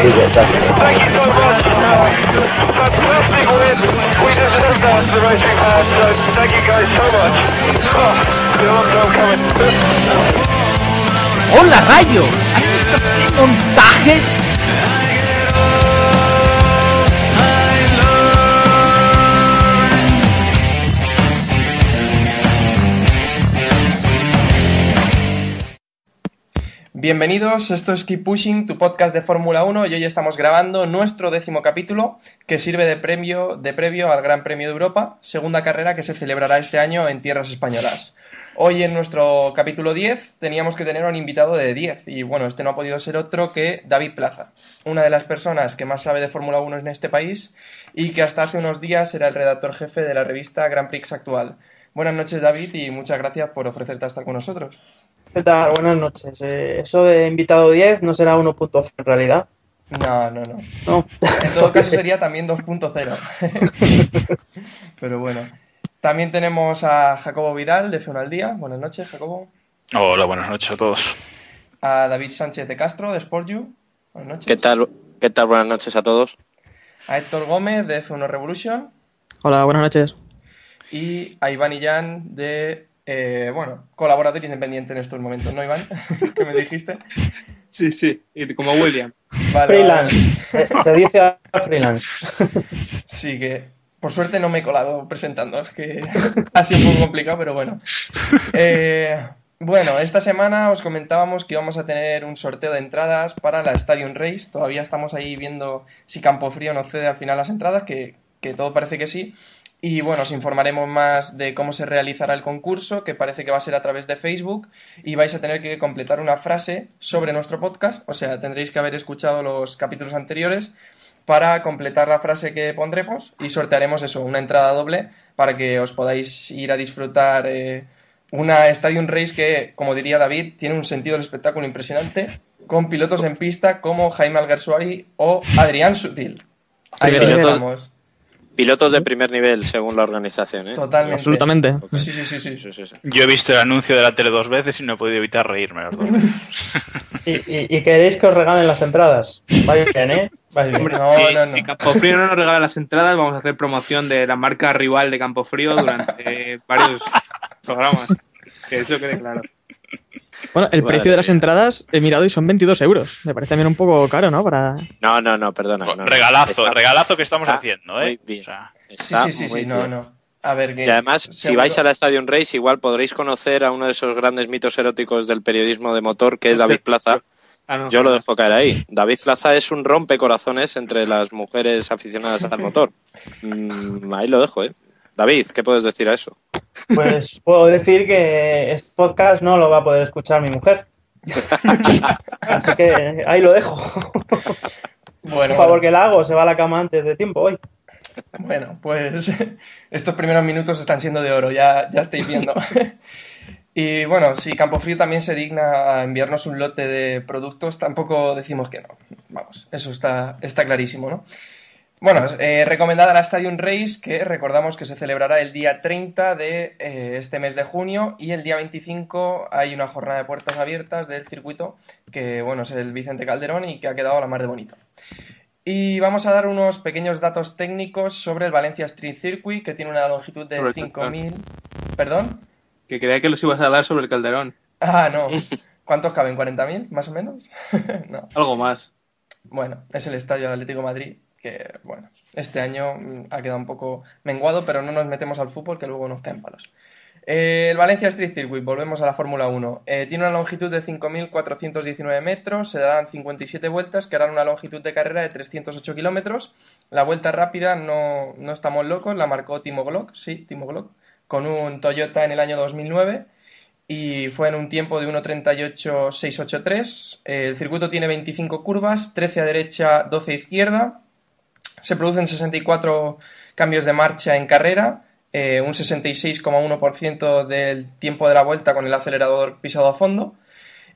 Thank you so much. Fantastic win. We deserve that, the racing fans. So thank you guys so much. Oh, long time coming. ¡Hola, rayo! ¿Has visto qué montaje? Bienvenidos, esto es Keep Pushing, tu podcast de Fórmula 1 y hoy estamos grabando nuestro décimo capítulo que sirve de, premio, de previo al Gran Premio de Europa, segunda carrera que se celebrará este año en tierras españolas. Hoy en nuestro capítulo 10 teníamos que tener a un invitado de 10 y bueno, este no ha podido ser otro que David Plaza, una de las personas que más sabe de Fórmula 1 en este país y que hasta hace unos días era el redactor jefe de la revista Grand Prix Actual. Buenas noches David y muchas gracias por ofrecerte a estar con nosotros. ¿Qué tal? Buenas noches. Eh, eso de invitado 10 no será 1.0 en realidad. No, no, no. No. En todo caso sería también 2.0. Pero bueno. También tenemos a Jacobo Vidal de F1 al Día. Buenas noches, Jacobo. Hola, buenas noches a todos. A David Sánchez de Castro de SportU. Buenas noches. ¿Qué tal? ¿Qué tal? Buenas noches a todos. A Héctor Gómez de F1 Revolution. Hola, buenas noches. Y a Iván Illán de, eh, bueno, colaborador independiente en estos momentos, ¿no, Iván? ¿Qué me dijiste? Sí, sí, y como William. Vale, Freelance. vale. Se dice a freelance. Sí, que por suerte no me he colado presentando, es que ha sido un poco complicado, pero bueno. Eh, bueno, esta semana os comentábamos que íbamos a tener un sorteo de entradas para la Stadium Race. Todavía estamos ahí viendo si Campofrío nos cede al final las entradas, que, que todo parece que sí. Y bueno, os informaremos más de cómo se realizará el concurso, que parece que va a ser a través de Facebook, y vais a tener que completar una frase sobre nuestro podcast, o sea, tendréis que haber escuchado los capítulos anteriores para completar la frase que pondremos y sortearemos eso, una entrada doble para que os podáis ir a disfrutar eh, una Stadium Race que, como diría David, tiene un sentido del espectáculo impresionante, con pilotos en pista como Jaime Alguersuari o Adrián Sutil. Ahí lo Pilotos-. Pilotos de primer nivel, según la organización, ¿eh? Totalmente. Absolutamente. Sí, sí, sí, sí. Yo he visto el anuncio de la tele dos veces y no he podido evitar reírme las dos veces. ¿Y, y, y queréis que os regalen las entradas? Vais bien, ¿eh? Vais bien. No, no, no. si Campofrío no nos regala las entradas, vamos a hacer promoción de la marca rival de Campofrío durante varios programas. Que eso quede claro. Bueno, el precio de las entradas he mirado y son 22 euros. Me parece también un poco caro, ¿no? Para... No, no, no, perdona. no, no. regalazo, Está- regalazo que estamos está haciendo, ¿eh? muy bien. O sea, Sí, está sí, sí, sí, muy no, bien. no. A ver, que Y además, si vais a la Stadium Race, igual podréis conocer a uno de esos grandes mitos eróticos del periodismo de motor, que es David Plaza. Ah, no. Yo lo dejo caer ahí. David Plaza es un rompecorazones entre las mujeres aficionadas al motor. Mm, ahí lo dejo, ¿eh? David, ¿qué puedes decir a eso? Pues puedo decir que este podcast no lo va a poder escuchar mi mujer. Así que ahí lo dejo. Bueno, Por favor, bueno. que la hago. Se va a la cama antes de tiempo hoy. Bueno, pues estos primeros minutos están siendo de oro, ya, ya estáis viendo. Y bueno, si Campofrío también se digna a enviarnos un lote de productos, tampoco decimos que no. Vamos, eso está, está clarísimo, ¿no? Bueno, eh, recomendada la Stadium Race, que recordamos que se celebrará el día 30 de eh, este mes de junio y el día 25 hay una jornada de puertas abiertas del circuito, que bueno, es el Vicente Calderón y que ha quedado a la mar de bonito. Y vamos a dar unos pequeños datos técnicos sobre el Valencia Street Circuit, que tiene una longitud de Sobre el 5.000... ¿Perdón? Que creía que los ibas a dar sobre el Calderón. Ah, no. ¿Cuántos caben? ¿40.000 más o menos? no. Algo más. Bueno, es el Estadio Atlético de Madrid, que, bueno, este año mm, ha quedado un poco menguado, pero no nos metemos al fútbol, que luego nos caen palos. Eh, el Valencia Street Circuit, volvemos a la Fórmula 1. Eh, tiene una longitud de 5.419 metros, se darán 57 vueltas, que harán una longitud de carrera de 308 kilómetros. La vuelta rápida, no, no estamos locos, la marcó Timo Glock, sí, Timo Glock, con un Toyota en el año 2009 y fue en un tiempo de 1.38.683. El circuito tiene 25 curvas, 13 a derecha, 12 a izquierda. Se producen 64 cambios de marcha en carrera, eh, un 66,1% del tiempo de la vuelta con el acelerador pisado a fondo.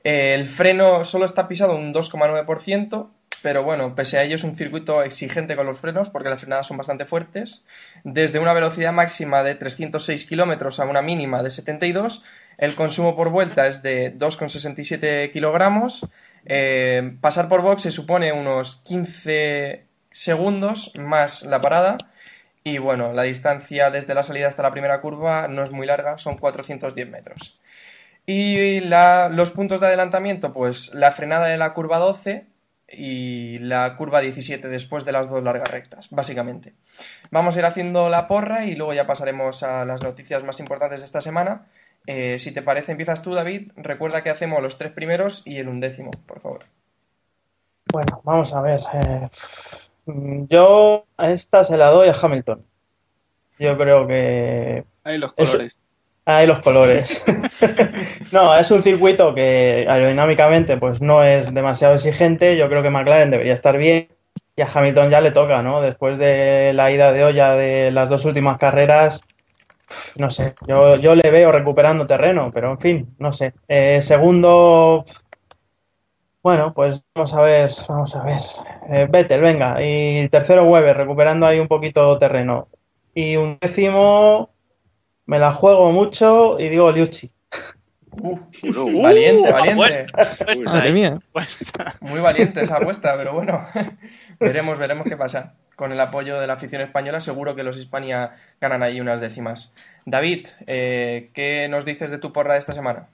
Eh, el freno solo está pisado un 2,9%, pero bueno, pese a ello es un circuito exigente con los frenos porque las frenadas son bastante fuertes. Desde una velocidad máxima de 306 kilómetros a una mínima de 72, el consumo por vuelta es de 2,67 kilogramos. Eh, pasar por box se supone unos 15 segundos más la parada. Y bueno, la distancia desde la salida hasta la primera curva no es muy larga, son 410 metros. Y la- los puntos de adelantamiento, pues la frenada de la curva 12 y la curva 17 después de las dos largas rectas, básicamente. Vamos a ir haciendo la porra y luego ya pasaremos a las noticias más importantes de esta semana. Eh, si te parece, empiezas tú, David. Recuerda que hacemos los tres primeros y el undécimo, por favor. Bueno, vamos a ver. eh, yo a esta se la doy a Hamilton. Yo creo que Ahí los colores. Ahí los colores. no, es un circuito que aerodinámicamente pues no es demasiado exigente. Yo creo que McLaren debería estar bien. Y a Hamilton ya le toca, ¿no? Después de la ida de olla de las dos últimas carreras, no sé, yo, yo le veo recuperando terreno, pero en fin, no sé. Eh, segundo, bueno, pues vamos a ver, vamos a ver. Eh, Vettel, venga. Y tercero, Weber, recuperando ahí un poquito terreno. Y un décimo, me la juego mucho y digo Liucci. Uh, Uh, valiente, valiente. apuesta, Madre mía. apuesta. Muy valiente esa apuesta, pero bueno, veremos, veremos qué pasa. Con el apoyo de la afición española, seguro que los Hispania ganan ahí unas décimas. David, eh, ¿qué nos dices de tu porra de esta semana?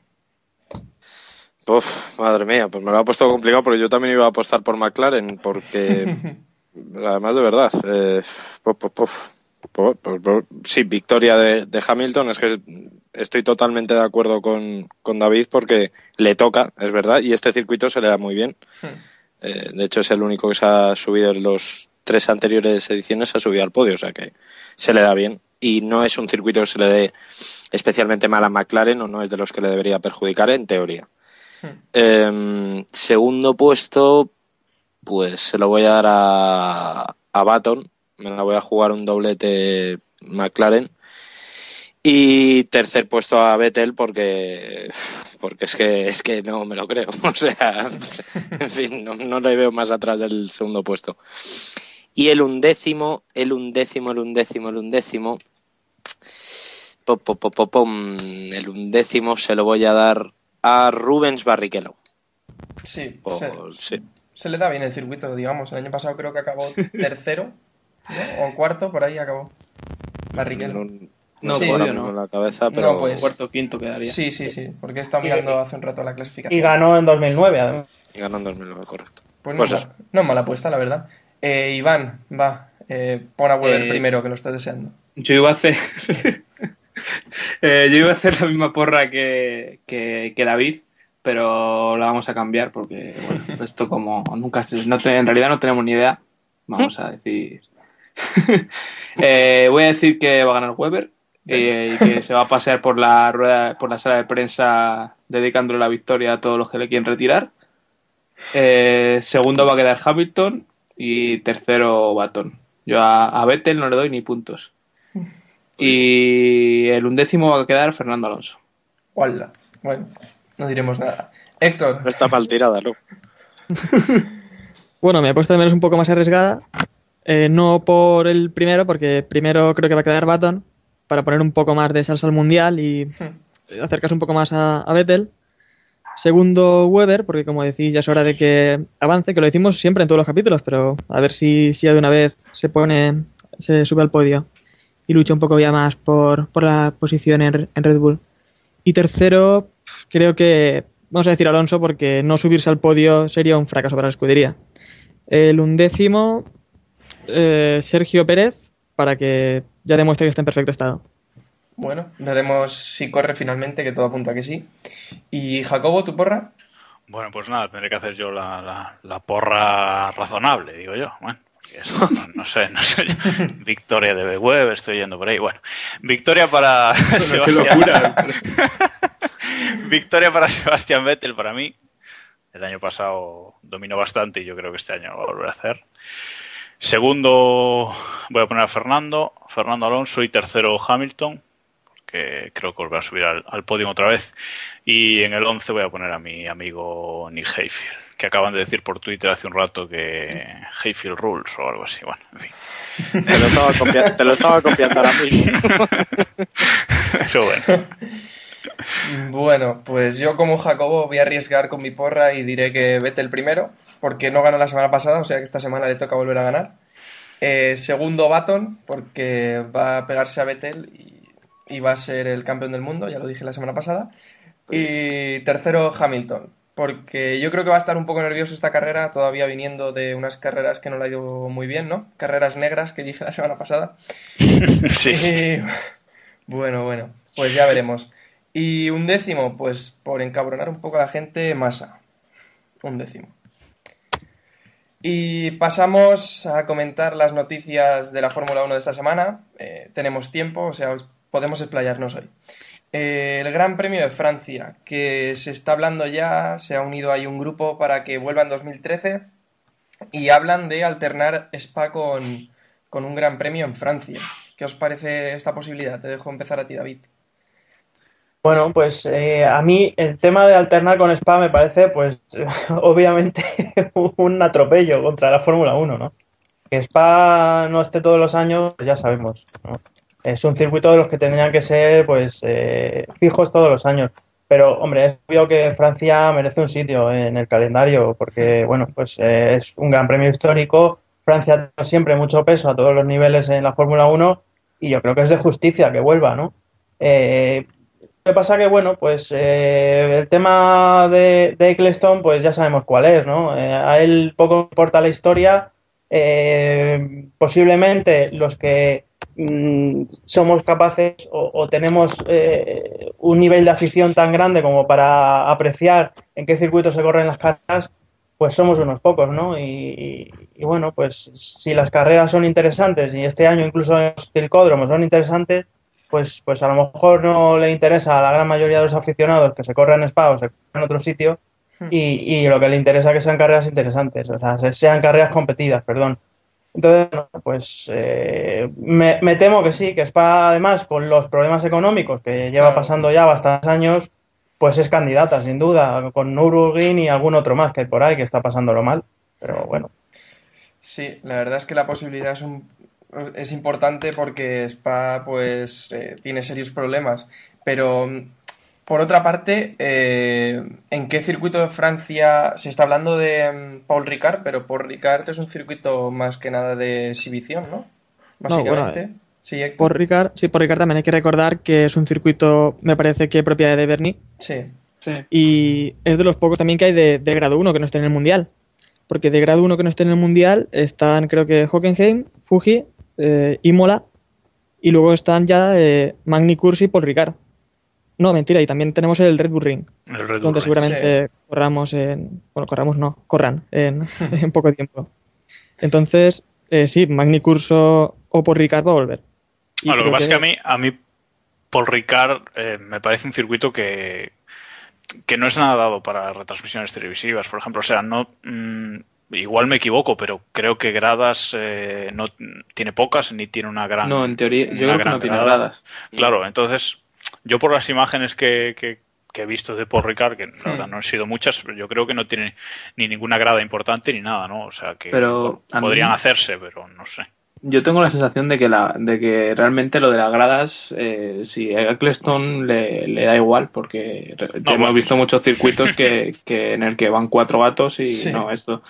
Uf, madre mía, pues me lo ha puesto complicado porque yo también iba a apostar por McLaren, porque además de verdad, eh, puf, puf, puf, puf, puf, puf. sí, victoria de, de Hamilton, es que estoy totalmente de acuerdo con, con David porque le toca, es verdad, y este circuito se le da muy bien. Eh, de hecho, es el único que se ha subido en los tres anteriores ediciones, se ha subido al podio, o sea que se le da bien. Y no es un circuito que se le dé especialmente mal a McLaren o no es de los que le debería perjudicar en teoría. Eh, segundo puesto, pues se lo voy a dar a, a Baton. Me la voy a jugar un doblete McLaren. Y tercer puesto a Vettel porque, porque es que es que no me lo creo. O sea, en fin, no, no le veo más atrás del segundo puesto. Y el undécimo, el undécimo, el undécimo, el undécimo. po, po, po, po, pom, el undécimo se lo voy a dar a Rubens Barrichello. Sí, Por- se, sí. se le da bien el circuito, digamos. El año pasado creo que acabó tercero, ¿no? O cuarto, por ahí acabó. Barrichello. No, No, Sí. no. la cabeza, pero No, pues. Cuarto, quinto quedaría. Sí, sí, sí, porque he estado mirando hace un rato la clasificación. Y ganó en 2009, además. ganó en 2009, correcto. Pues no, Pues es eso. no mala apuesta, la verdad. Eh, Iván, va, eh, pon a Weber Eh, primero, que lo estás deseando. Yo iba a hacer. Eh, yo iba a hacer la misma porra que, que, que David, pero la vamos a cambiar porque, bueno, esto como nunca se. No te- en realidad no tenemos ni idea. Vamos a decir. Eh, voy a decir que va a ganar Weber eh, y que se va a pasear por la rueda, por la sala de prensa dedicándole la victoria a todos los que le quieren retirar. Eh, segundo va a quedar Hamilton y tercero Baton. Yo a, a Vettel no le doy ni puntos. Y el undécimo va a quedar Fernando Alonso. Hola. Bueno, no diremos nada. Héctor, No está mal tirada, ¿no? Bueno, mi apuesta también es un poco más arriesgada. Eh, no por el primero, porque primero creo que va a quedar Baton, para poner un poco más de salsa al mundial y acercarse un poco más a, a Vettel. Segundo, Weber, porque como decís, ya es hora de que avance, que lo decimos siempre en todos los capítulos, pero a ver si, si ya de una vez se pone, se sube al podio y lucha un poco ya más por, por la posición en, en Red Bull. Y tercero, creo que, vamos a decir Alonso, porque no subirse al podio sería un fracaso para la escudería. El undécimo, eh, Sergio Pérez, para que ya demuestre que está en perfecto estado. Bueno, veremos si corre finalmente, que todo apunta a que sí. Y Jacobo, ¿tu porra? Bueno, pues nada, tendré que hacer yo la, la- la porra razonable, digo yo. Bueno, no, no sé, no sé. Victoria de web, estoy yendo por ahí. Bueno, victoria para qué Sebastián. locura. victoria para Sebastián Vettel, para mí. El año pasado dominó bastante y yo creo que este año lo va a volver a hacer. Segundo, voy a poner a Fernando, Fernando Alonso y tercero Hamilton, porque creo que volverá a subir al, al podio otra vez. Y en el 11 voy a poner a mi amigo Nick Hayfield, que acaban de decir por Twitter hace un rato que Hayfield rules o algo así. Bueno, en fin. Te lo estaba, te lo estaba copiando ahora mismo. Pero bueno. Bueno, pues yo como Jacobo voy a arriesgar con mi porra y diré que vete el primero, porque no ganó la semana pasada, o sea que esta semana le toca volver a ganar. Eh, segundo, Baton, porque va a pegarse a Vettel y, y va a ser el campeón del mundo, ya lo dije la semana pasada. Y tercero, Hamilton, porque yo creo que va a estar un poco nervioso esta carrera, todavía viniendo de unas carreras que no le ha ido muy bien, ¿no? Carreras negras que dije la semana pasada. Sí. Y, bueno, bueno, pues ya veremos. Y un décimo, pues por encabronar un poco a la gente, masa. Un décimo. Y pasamos a comentar las noticias de la Fórmula 1 de esta semana. Eh, tenemos tiempo, o sea, os- podemos explayarnos hoy. El Gran Premio de Francia, que se está hablando ya, se ha unido ahí un grupo para que vuelva en 2013 y hablan de alternar Spa con, con un Gran Premio en Francia. ¿Qué os parece esta posibilidad? Te dejo empezar a ti, David. Bueno, pues eh, a mí el tema de alternar con Spa me parece, pues, obviamente un atropello contra la Fórmula 1, ¿no? Que Spa no esté todos los años, pues ya sabemos, ¿no? Es un circuito de los que tendrían que ser, pues, eh, fijos todos los años. Pero, hombre, es obvio que Francia merece un sitio en el calendario, porque, bueno, pues eh, es un gran premio histórico. Francia tiene siempre mucho peso a todos los niveles en la Fórmula 1 y yo creo que es de justicia que vuelva, ¿no? Eh, lo que pasa que, bueno, pues eh, el tema de, de Eccleston, pues ya sabemos cuál es, ¿no? Eh, a él poco importa la historia. eh, posiblemente los que mm, somos capaces o, o tenemos eh, un nivel de afición tan grande como para apreciar en qué circuito se corren las carreras, pues somos unos pocos, ¿no? Y, y- y bueno, pues si las carreras son interesantes y este año incluso los tilcódromos son interesantes, pues, pues a lo mejor no le interesa a la gran mayoría de los aficionados que se corran en Spa o se corran en otro sitio y, y lo que le interesa es que sean carreras interesantes, o sea, se- sean carreras competidas, perdón. Entonces, bueno, pues eh, me, me temo que sí, que Spa además con los problemas económicos que lleva pasando ya bastantes años, pues es candidata sin duda, con Nürburgring y algún otro más que hay por ahí que está pasándolo mal, pero bueno. Sí, la verdad es que la posibilidad es, un- es importante porque Spa pues eh, tiene serios problemas. Pero por otra parte, eh, ¿en qué circuito de Francia se está hablando de mm, Paul Ricard? Pero Paul Ricard es un circuito más que nada de exhibición, ¿no? Básicamente. bueno, sí. Por Ricard, sí, por Ricard también hay que recordar que es un circuito, me parece que propiedad de Bernie, Sí. Sí. y es de los pocos también que hay de, de grado 1 que no estén en el Mundial. Porque de grado 1 que no estén en el Mundial están, creo que Hockenheim, Fuji, eh, Imola, y luego están ya eh, Magny Cursi y Paul Ricard. No, mentira, y también tenemos el Red Bull Ring, El Red Bull donde seguramente corramos en. Bueno, corramos no, corran en, en poco tiempo. Entonces, eh, sí, Magny Curso o Paul Ricard va a volver. Ah, lo que pasa es que a mí, a mí Paul Ricard eh, me parece un circuito que, que no es nada dado para retransmisiones televisivas, por ejemplo. O sea, no mm, igual me equivoco, pero creo que gradas eh, no tiene pocas ni tiene una gran. No, en teoría, yo creo que no tiene grada. gradas. Claro, entonces yo por las imágenes que, que- que he visto de Paul Ricard, que la verdad no han sido muchas, pero yo creo que no tiene ni ninguna grada importante ni nada, ¿no? O sea que Pero a mí- podrían hacerse, pero no sé. Yo tengo la sensación de que la, de que realmente lo de las gradas, eh, si a Eccleston le, le da igual, porque re- hemos bueno. visto muchos circuitos que, que en el que van cuatro gatos y Sí. no esto.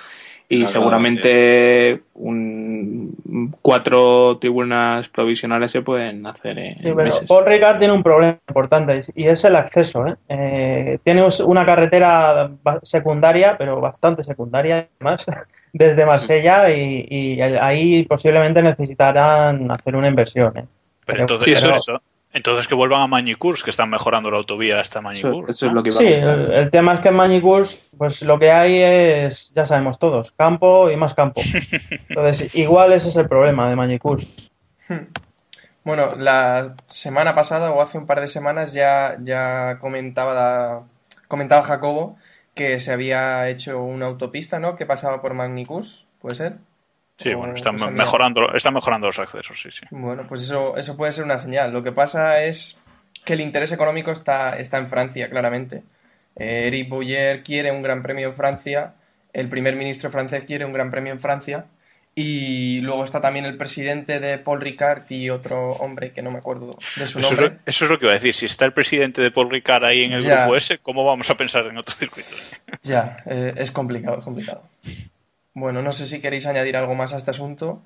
Y seguramente un, cuatro tribunas provisionales se pueden hacer en Sí, pero meses. Paul Ricard tiene un problema importante y es el acceso. ¿eh? Eh, tiene una carretera secundaria, pero bastante secundaria además, desde Marsella y, y ahí posiblemente necesitarán hacer una inversión. ¿eh? Pero Pero- entonces, sí, eso, pero- eso- entonces que vuelvan a Mañicurs, que están mejorando la autovía hasta Eso, Mañicurs. eso es ¿no? lo que iba Sí, a el, el tema es que en Mañicurs, pues lo que hay es, ya sabemos todos, campo y más campo. Entonces, igual ese es el problema de Mañicurs. Bueno, la semana pasada o hace un par de semanas ya, ya comentaba, comentaba Jacobo que se había hecho una autopista, ¿no? Que pasaba por Magnicus, ¿puede ser? Sí, O bueno, están cosa mía. mejorando, están mejorando los accesos, sí, sí. Bueno, pues eso, eso puede ser una señal. Lo que pasa es que el interés económico está, está en Francia, claramente. Eh, Eric Bouyer quiere un gran premio en Francia, el primer ministro francés quiere un gran premio en Francia, y luego está también el presidente de Paul Ricard y otro hombre que no me acuerdo de su Eso es, nombre. lo, eso es lo que iba a decir. Si está el presidente de Paul Ricard ahí en el Ya. grupo ese, ¿cómo vamos a pensar en otros circuitos? Ya, eh, es complicado, es complicado. Bueno, no sé si queréis añadir algo más a este asunto.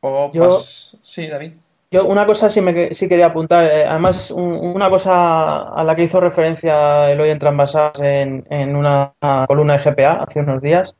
O Yo- pas- Sí, David. Yo una cosa sí, me, sí quería apuntar, eh, además un- una cosa a la que hizo referencia Eloy en Transvasas en, en una columna de GPA hace unos días,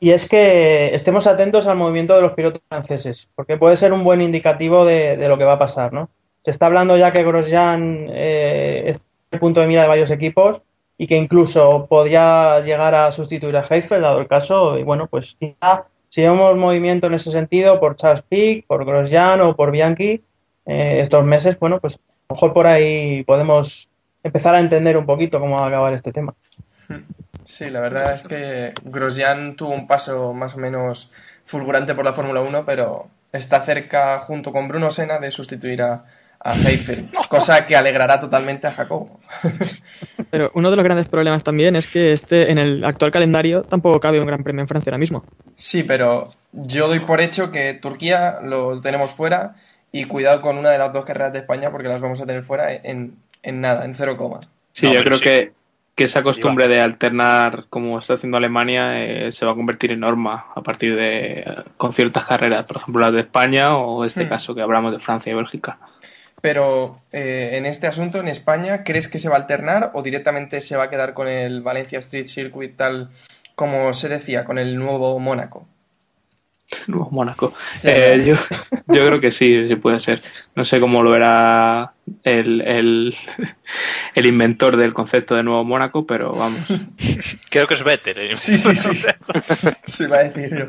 y es que estemos atentos al movimiento de los pilotos franceses, porque puede ser un buen indicativo de, de lo que va a pasar, ¿no? Se está hablando ya que Grosjean eh, está en el punto de mira de varios equipos y que incluso podría llegar a sustituir a Heifel, dado el caso, y bueno, pues quizá si vemos movimiento en ese sentido por Charles Pic, por Grosjean o por Bianchi eh, estos meses, bueno, pues a lo mejor por ahí podemos empezar a entender un poquito cómo va a acabar este tema. Sí, la verdad es que Grosjean tuvo un paso más o menos fulgurante por la Fórmula 1, pero está cerca, junto con Bruno Senna, de sustituir a, a Heifel, cosa que alegrará totalmente a Jacobo. Pero uno de los grandes problemas también es que este, en el actual calendario tampoco cabe un gran premio en Francia ahora mismo. Sí, pero yo doy por hecho que Turquía lo tenemos fuera y cuidado con una de las dos carreras de España porque las vamos a tener fuera en, en nada, en cero coma. Sí, No, yo creo sí. que, que esa costumbre de alternar, como está haciendo Alemania, eh, se va a convertir en norma a partir de eh, con ciertas carreras, por ejemplo las de España o este Hmm. caso que hablamos de Francia y Bélgica. Pero eh, en este asunto, en España, ¿crees que se va a alternar o directamente se va a quedar con el Valencia Street Circuit tal como se decía, con el nuevo Mónaco? Nuevo Mónaco. Eh, yo, yo creo que sí, sí puede ser. No sé cómo lo verá el, el, el inventor del concepto de Nuevo Mónaco, pero vamos. Creo que es Vettel. ¿eh? Sí, sí, sí. Se iba a decir yo.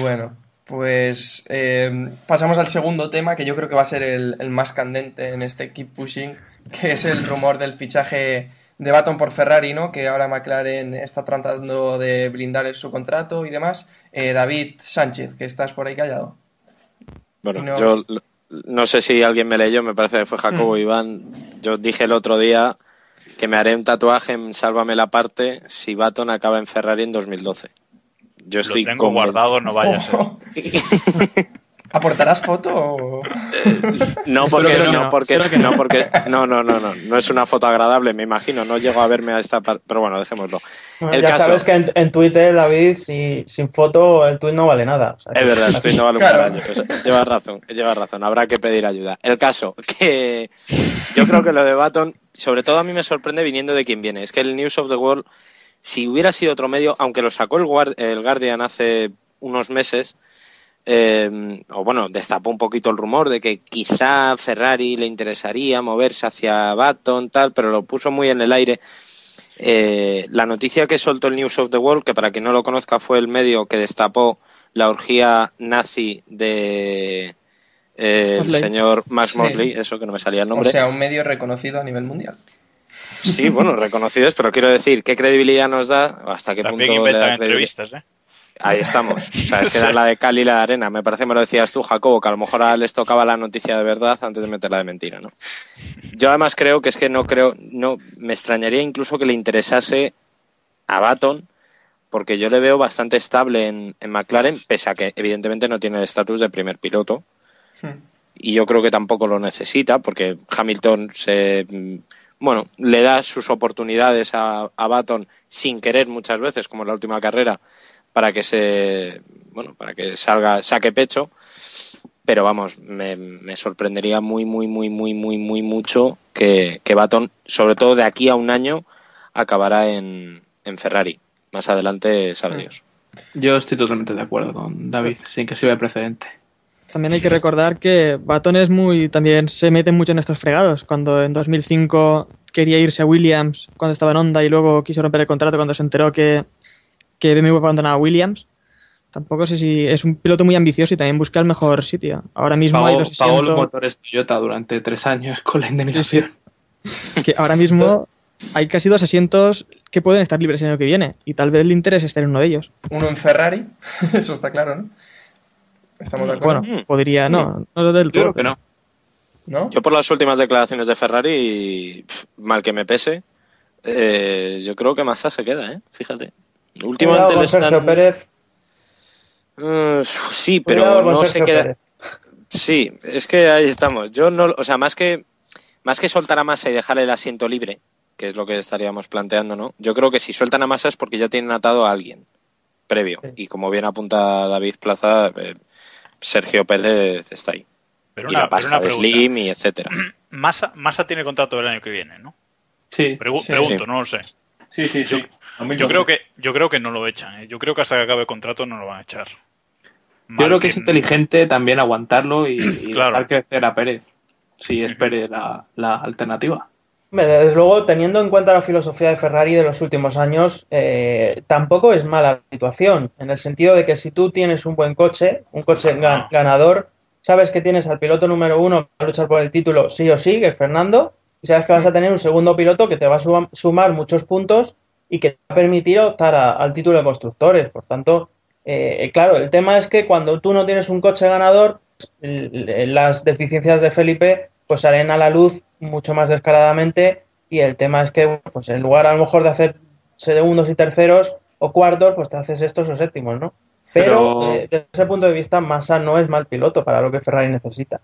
Bueno, pues eh, pasamos al segundo tema que yo creo que va a ser el, el más candente en este Keep Pushing, que es el rumor del fichaje de Baton por Ferrari, ¿no? Que ahora McLaren está tratando de blindar su contrato y demás. Eh, David Sánchez, que estás por ahí callado. Bueno, nos- yo no sé si alguien me leyó, me parece que fue Jacobo Hmm. Iván. Yo dije el otro día que me haré un tatuaje en Sálvame la parte si Baton acaba en Ferrari en 2012. Yo Lo estoy tengo convencido. guardado, no vaya a ser. ¿Aportarás foto o...? No Espero porque que no, no, porque no no. porque no no no no no es una foto agradable me imagino no llego a verme a esta parte pero bueno dejémoslo Bueno, El ya caso- sabes que en, en Twitter, David, si, sin foto el tweet no vale nada. O sea, Es verdad, el tuit no vale un Claro. carajo. Eso- Llevas razón, llevas razón. Habrá que pedir ayuda. El caso, que yo creo que lo de Baton, sobre todo a mí me sorprende viniendo de quien viene. Es que el News of the World, si hubiera sido otro medio, aunque lo sacó el, el Guardian hace unos meses, eh, o bueno, destapó un poquito el rumor de que quizá Ferrari le interesaría moverse hacia Baton, tal, pero lo puso muy en el aire. Eh, la noticia que soltó el News of the World, que para quien no lo conozca fue el medio que destapó la orgía nazi de eh, el señor Max Sí. Mosley, eso que no me salía el O nombre. sea, un medio reconocido a nivel mundial. Sí, bueno, reconocidos, pero quiero decir, ¿qué credibilidad nos da? ¿Hasta qué También punto le da entrevistas, ¿eh? Ahí estamos. O sea, es que era la de Cali y la de Arena. Me parece que me lo decías tú, Jacobo, que a lo mejor a les tocaba la noticia de verdad antes de meterla de mentira, ¿no? Yo además creo que es que no creo, no, me extrañaría incluso que le interesase a Baton porque yo le veo bastante estable en, en McLaren, pese a que evidentemente no tiene el estatus de primer piloto. Hmm. Y yo creo que tampoco lo necesita, porque Hamilton se. Bueno, le da sus oportunidades a, a Baton sin querer muchas veces, como en la última carrera, para que se. Bueno, para que salga, saque pecho. Pero vamos, me, me sorprendería muy, muy, muy, muy, muy, muy mucho que, que Baton, sobre todo de aquí a un año, acabará en, en Ferrari. Más adelante, sabe Mm. Dios. Yo estoy totalmente de acuerdo con David, sin que sirva de precedente. También hay que recordar que Baton es muy, también se mete mucho en estos fregados. Cuando en 2005 quería irse a Williams cuando estaba en Honda y luego quiso romper el contrato cuando se enteró que, que BMW abandonaba a Williams. Tampoco sé si es un piloto muy ambicioso y también busca el mejor sitio. Ahora mismo hay Pagó, los pagó los asientos motores Toyota durante tres años con la indemnización. que ahora mismo hay casi dos asientos que pueden estar libres el año que viene y tal vez le interese estar en uno de ellos. Uno en Ferrari, eso está claro, ¿no? ¿Estamos de acuerdo? Bueno, Mm. podría, no, no del Yo todo. creo que no. ¿No? Yo por las últimas declaraciones de Ferrari, mal que me pese, eh, yo creo que Massa se queda, ¿eh? Fíjate. Últimamente le están... Pérez. Eh, sí, pero Cuidado no se queda... Pérez. Sí, es que ahí estamos. Yo no, o sea, más que más que soltar a Massa y dejarle el asiento libre, que es lo que estaríamos planteando, ¿no? Yo creo que si sueltan a Massa es porque ya tienen atado a alguien previo. Sí. Y como bien apunta David Plaza, eh, Sergio Pérez está ahí. Pero y una, la pasta de. Slim y etcétera. Massa, Massa tiene contrato el año que viene, ¿no? Sí, Pregu- Sí. pregunto, Sí. no lo sé. sí, sí. sí. Yo creo que yo creo que no lo echan. ¿eh? Yo creo que hasta que acabe el contrato no lo van a echar. Yo creo que es inteligente también aguantarlo y, y Claro. dejar crecer a Pérez. Si es Pérez la, la alternativa. Desde luego, teniendo en cuenta la filosofía de Ferrari de los últimos años, eh, tampoco es mala la situación, en el sentido de que si tú tienes un buen coche, un coche gan- ganador, sabes que tienes al piloto número uno a luchar por el título sí o sí, que es Fernando, y sabes que vas a tener un segundo piloto que te va a suma- sumar muchos puntos y que te va a permitir optar a- al título de constructores. Por tanto, eh, claro, el tema es que cuando tú no tienes un coche ganador, las deficiencias de Felipe pues salen a la luz mucho más descaradamente y el tema es que pues en lugar a lo mejor de hacer segundos y terceros o cuartos, pues te haces estos o séptimos, ¿no? Pero, Pero- eh, desde ese punto de vista, Massa no es mal piloto para lo que Ferrari necesita.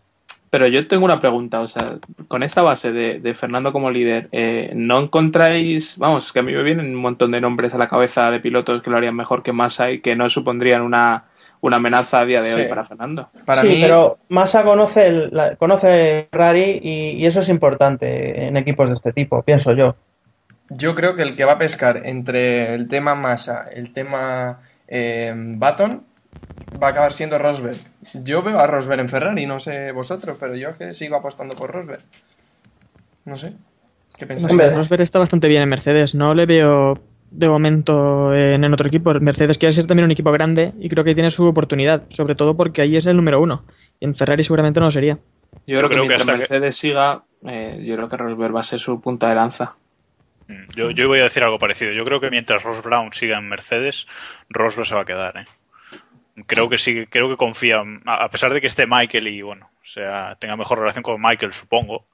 Pero yo tengo una pregunta, o sea, con esta base de, de Fernando como líder, eh, ¿no encontráis, vamos, que a mí me vienen un montón de nombres a la cabeza de pilotos que lo harían mejor que Massa y que no supondrían una, una amenaza a día de Sí. hoy para Fernando? Para sí, mí, pero Massa conoce, el- la- conoce Ferrari y, y eso es importante en equipos de este tipo, pienso yo. yo creo que el que va a pescar entre el tema Massa, el tema eh, Baton, va a acabar siendo Rosberg. Yo veo a Rosberg en Ferrari, no sé vosotros, pero yo que sigo apostando por Rosberg. No sé. ¿Qué pensáis? Hombre. Rosberg está bastante bien en Mercedes. No le veo de momento en, en otro equipo. Mercedes quiere ser también un equipo grande y creo que tiene su oportunidad, sobre todo porque ahí es el número uno. Y en Ferrari seguramente no lo sería. Yo creo que creo que mientras hasta que- Mercedes siga, eh, yo creo que Rosberg va a ser su punta de lanza. Mm, Yo, yo voy a decir algo parecido. Yo creo que mientras Ross Brown siga en Mercedes, Rosberg se va a quedar. ¿eh? Creo que sí, creo que confía, a a pesar de que esté Michael y bueno, o sea, tenga mejor relación con Michael, supongo.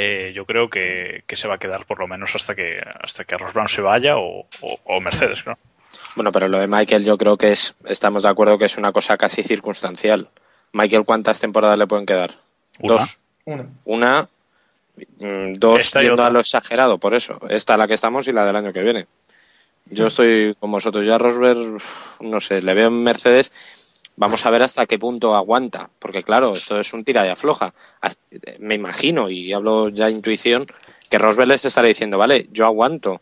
Eh, yo creo que, que se va a quedar por lo menos hasta que hasta que Ross Brown se vaya o, o- o Mercedes, claro. Bueno, pero lo de Michael yo creo que es, estamos de acuerdo que es una cosa casi circunstancial. Michael, ¿cuántas temporadas le pueden quedar? Una. Dos. Uno. Una, mm, dos yendo a lo exagerado, por eso. Esta la que estamos y la del año que viene. Yo estoy con vosotros. Ya Rosberg, uf, no sé, le veo en Mercedes. Vamos a ver hasta qué punto aguanta, porque claro, esto es un tira y afloja. Me imagino, y hablo ya intuición, que Rosberg les estará diciendo, vale, yo aguanto,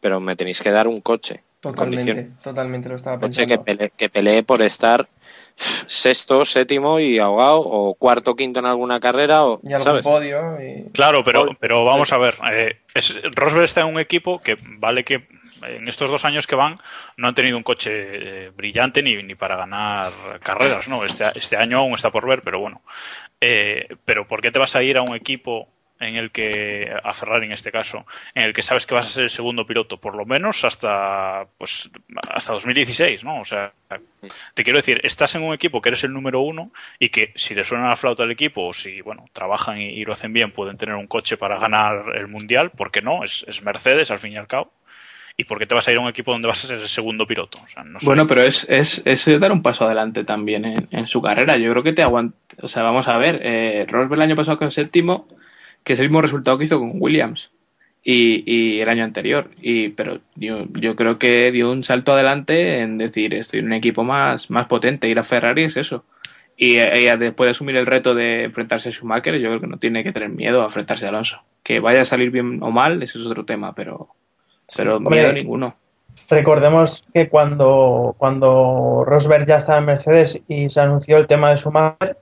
pero me tenéis que dar un coche. en Totalmente, condiciones. totalmente lo estaba coche que pensando. pelee, que pelee por estar sexto, séptimo y ahogado, o cuarto, quinto en alguna carrera, o, Y algún ¿sabes? podio. Y... Claro, pero, pero vamos a ver. eh, es- Rosberg está en un equipo que vale que en estos dos años que van no han tenido un coche eh, brillante ni, ni para ganar carreras, ¿no? Este, este año aún está por ver, pero bueno. Eh, pero ¿por qué te vas a ir a un equipo en el que, a Ferrari en este caso, en el que sabes que vas a ser el segundo piloto, por lo menos hasta, pues, hasta 2016, ¿no? O sea, te quiero decir, estás en un equipo que eres el número uno y que si le suena la flauta al equipo o si, bueno, trabajan y, lo hacen bien, pueden tener un coche para ganar el mundial, ¿por qué no? Es Mercedes, al fin y al cabo. ¿Y por qué te vas a ir a un equipo donde vas a ser el segundo piloto? Bueno, pero es, es, es dar un paso adelante también en, en su carrera. Yo creo que te aguanta. O sea, vamos a ver. Eh, Rosberg el año pasado quedó séptimo, que es el mismo resultado que hizo con Williams. Y, y el año anterior. Y, pero yo, creo que dio un salto adelante en decir, estoy en un equipo más, más potente. Ir a Ferrari es eso. Y ella después de asumir el reto de enfrentarse a Schumacher, yo creo que no tiene que tener miedo a enfrentarse a Alonso. Que vaya a salir bien o mal, eso es otro tema, pero, pero Hombre, miedo ninguno. Recordemos que cuando, cuando Rosberg ya estaba en Mercedes y se anunció el tema de Schumacher,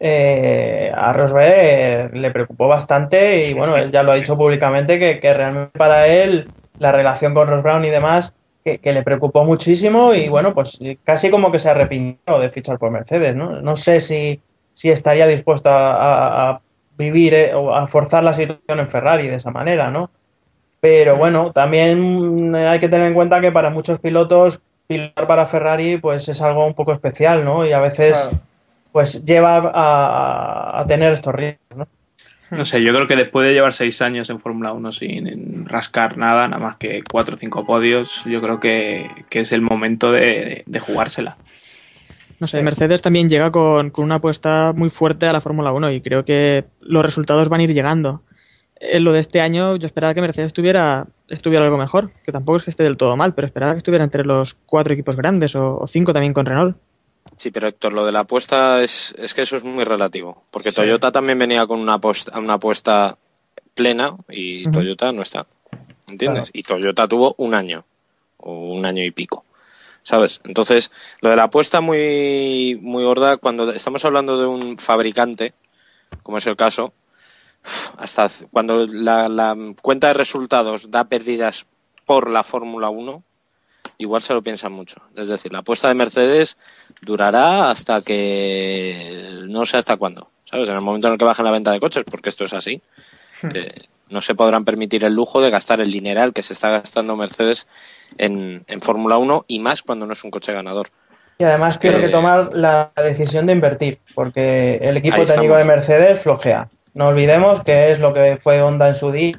eh, a Rosberg le preocupó bastante y bueno, él ya lo ha Sí. dicho públicamente que, que realmente para él la relación con Ross Brown y demás que, que le preocupó muchísimo y bueno, pues casi como que se arrepintió de fichar por Mercedes, ¿no? No sé si, si estaría dispuesto a, a- a vivir eh, o a forzar la situación en Ferrari de esa manera, ¿no? Pero bueno, también mm, hay que tener en cuenta que para muchos pilotos pilotar para Ferrari pues es algo un poco especial, ¿no? Y a veces Claro. pues lleva a, a tener estos riesgos, ¿no? No sé, yo creo que después de llevar seis años en Fórmula 1 sin rascar nada, nada más que cuatro o cinco podios, yo creo que, que es el momento de, de jugársela. No sé, Mercedes también llega con, con una apuesta muy fuerte a la Fórmula 1 y creo que los resultados van a ir llegando. En lo de este año yo esperaba que Mercedes estuviera, estuviera algo mejor, que tampoco es que esté del todo mal, pero esperaba que estuviera entre los cuatro equipos grandes o, o cinco también con Renault. Sí, pero Héctor, lo de la apuesta es, es que eso es muy relativo. Porque Sí. Toyota también venía con una apuesta, una apuesta plena y. Toyota no está. ¿Entiendes? Y Toyota tuvo un año o un año y pico. ¿Sabes? Entonces, lo de la apuesta muy, muy gorda, cuando estamos hablando de un fabricante, como es el caso, hasta cuando la, la cuenta de resultados da pérdidas por la Fórmula 1, igual se lo piensan mucho. Es decir, la apuesta de Mercedes durará hasta que no sé hasta cuándo. ¿Sabes? En el momento en el que bajen la venta de coches, porque esto es así. eh, no se podrán permitir el lujo de gastar el dineral que se está gastando Mercedes en, en Fórmula 1 y más cuando no es un coche ganador. Y además tiene que tomar la decisión de invertir, porque el equipo técnico de. Mercedes flojea. No olvidemos que es lo que fue Honda en su día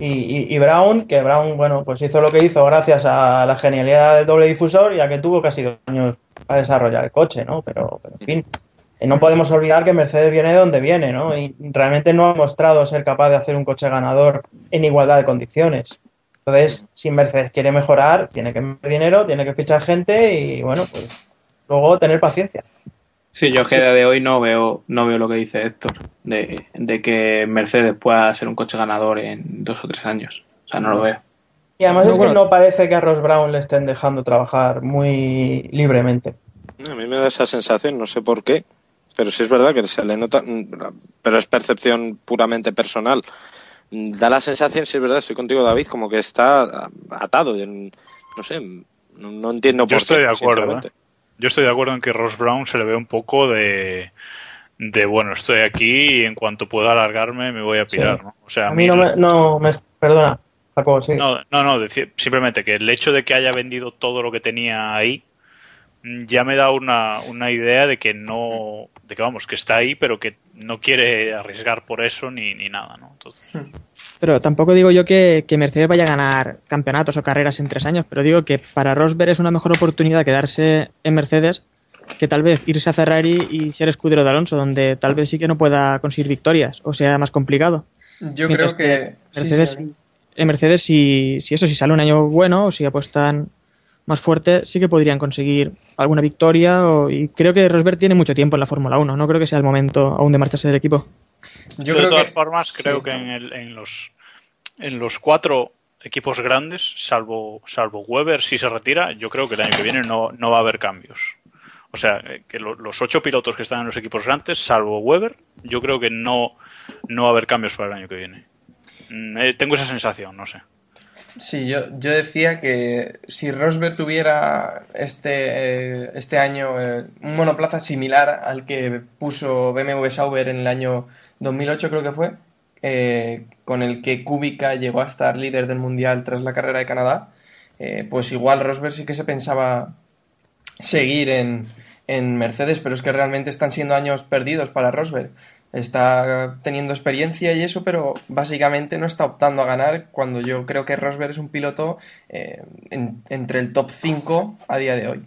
y, y- y Brown, que Brown, bueno, pues hizo lo que hizo gracias a la genialidad del doble difusor, ya que tuvo casi dos años para desarrollar el coche, ¿no? Pero, pero en fin, no podemos olvidar que Mercedes viene de donde viene, ¿no? Y realmente no ha mostrado ser capaz de hacer un coche ganador en igualdad de condiciones. Entonces, si Mercedes quiere mejorar, tiene que meter dinero, tiene que fichar gente y, bueno, pues luego tener paciencia. Sí, yo que a día de hoy no veo, no veo lo que dice Héctor, de, de que Mercedes pueda ser un coche ganador en dos o tres años. O sea, no lo veo. Y además No, es bueno. que no parece que a Ross Brown le estén dejando trabajar muy libremente. A mí me da esa sensación, no sé por qué, pero sí es verdad que se le nota, pero es percepción puramente personal. Da la sensación, sí es verdad, estoy contigo David, como que está atado, en- no sé, no, no entiendo por Yo estoy qué, de acuerdo. sinceramente. ¿eh? Yo estoy de acuerdo en que Ross Brown se le ve un poco de, de bueno, estoy aquí y en cuanto pueda alargarme me voy a pirar, Sí. ¿no? O sea, A mí no me, no me... Perdona, sí. No, no, no, decir- simplemente que el hecho de que haya vendido todo lo que tenía ahí ya me da una, una idea de que no, de que vamos, que está ahí, pero que no quiere arriesgar por eso ni, ni nada, ¿no? Entonces, Pero tampoco digo yo que, que Mercedes vaya a ganar campeonatos o carreras en tres años, pero digo que para Rosberg es una mejor oportunidad quedarse en Mercedes que tal vez irse a Ferrari y ser escudero de Alonso, donde tal vez sí que no pueda conseguir victorias o sea más complicado. Yo Mientras creo que. Mercedes, sí, en Mercedes, si, si eso, si sale un año bueno o si apuestan más fuerte, sí que podrían conseguir alguna victoria. O, y creo que Rosberg tiene mucho tiempo en la Fórmula 1. No creo que sea el momento aún de marcharse del equipo. Yo de creo todas que- formas, sí. creo que en, el- en los en los cuatro equipos grandes, salvo salvo Weber, si se retira, yo creo que el año que viene no, no va a haber cambios. O sea, eh, que lo- los ocho pilotos que están en los equipos grandes, salvo Weber, yo creo que no, no va a haber cambios para el año que viene. Mm, eh, tengo esa sensación, no sé. Sí, yo, yo decía que si Rosberg tuviera este, eh, este año eh, un monoplaza similar al que puso BMW Sauber en el año 2008, creo que fue, eh, con el que Kubica llegó a estar líder del mundial tras la carrera de Canadá, pues igual Rosberg sí que se pensaba seguir en, en Mercedes, pero es que realmente están siendo años perdidos para Rosberg. Está teniendo experiencia y eso, pero básicamente no está optando a ganar cuando yo creo que Rosberg es un piloto eh, en- entre el top 5 a día de hoy.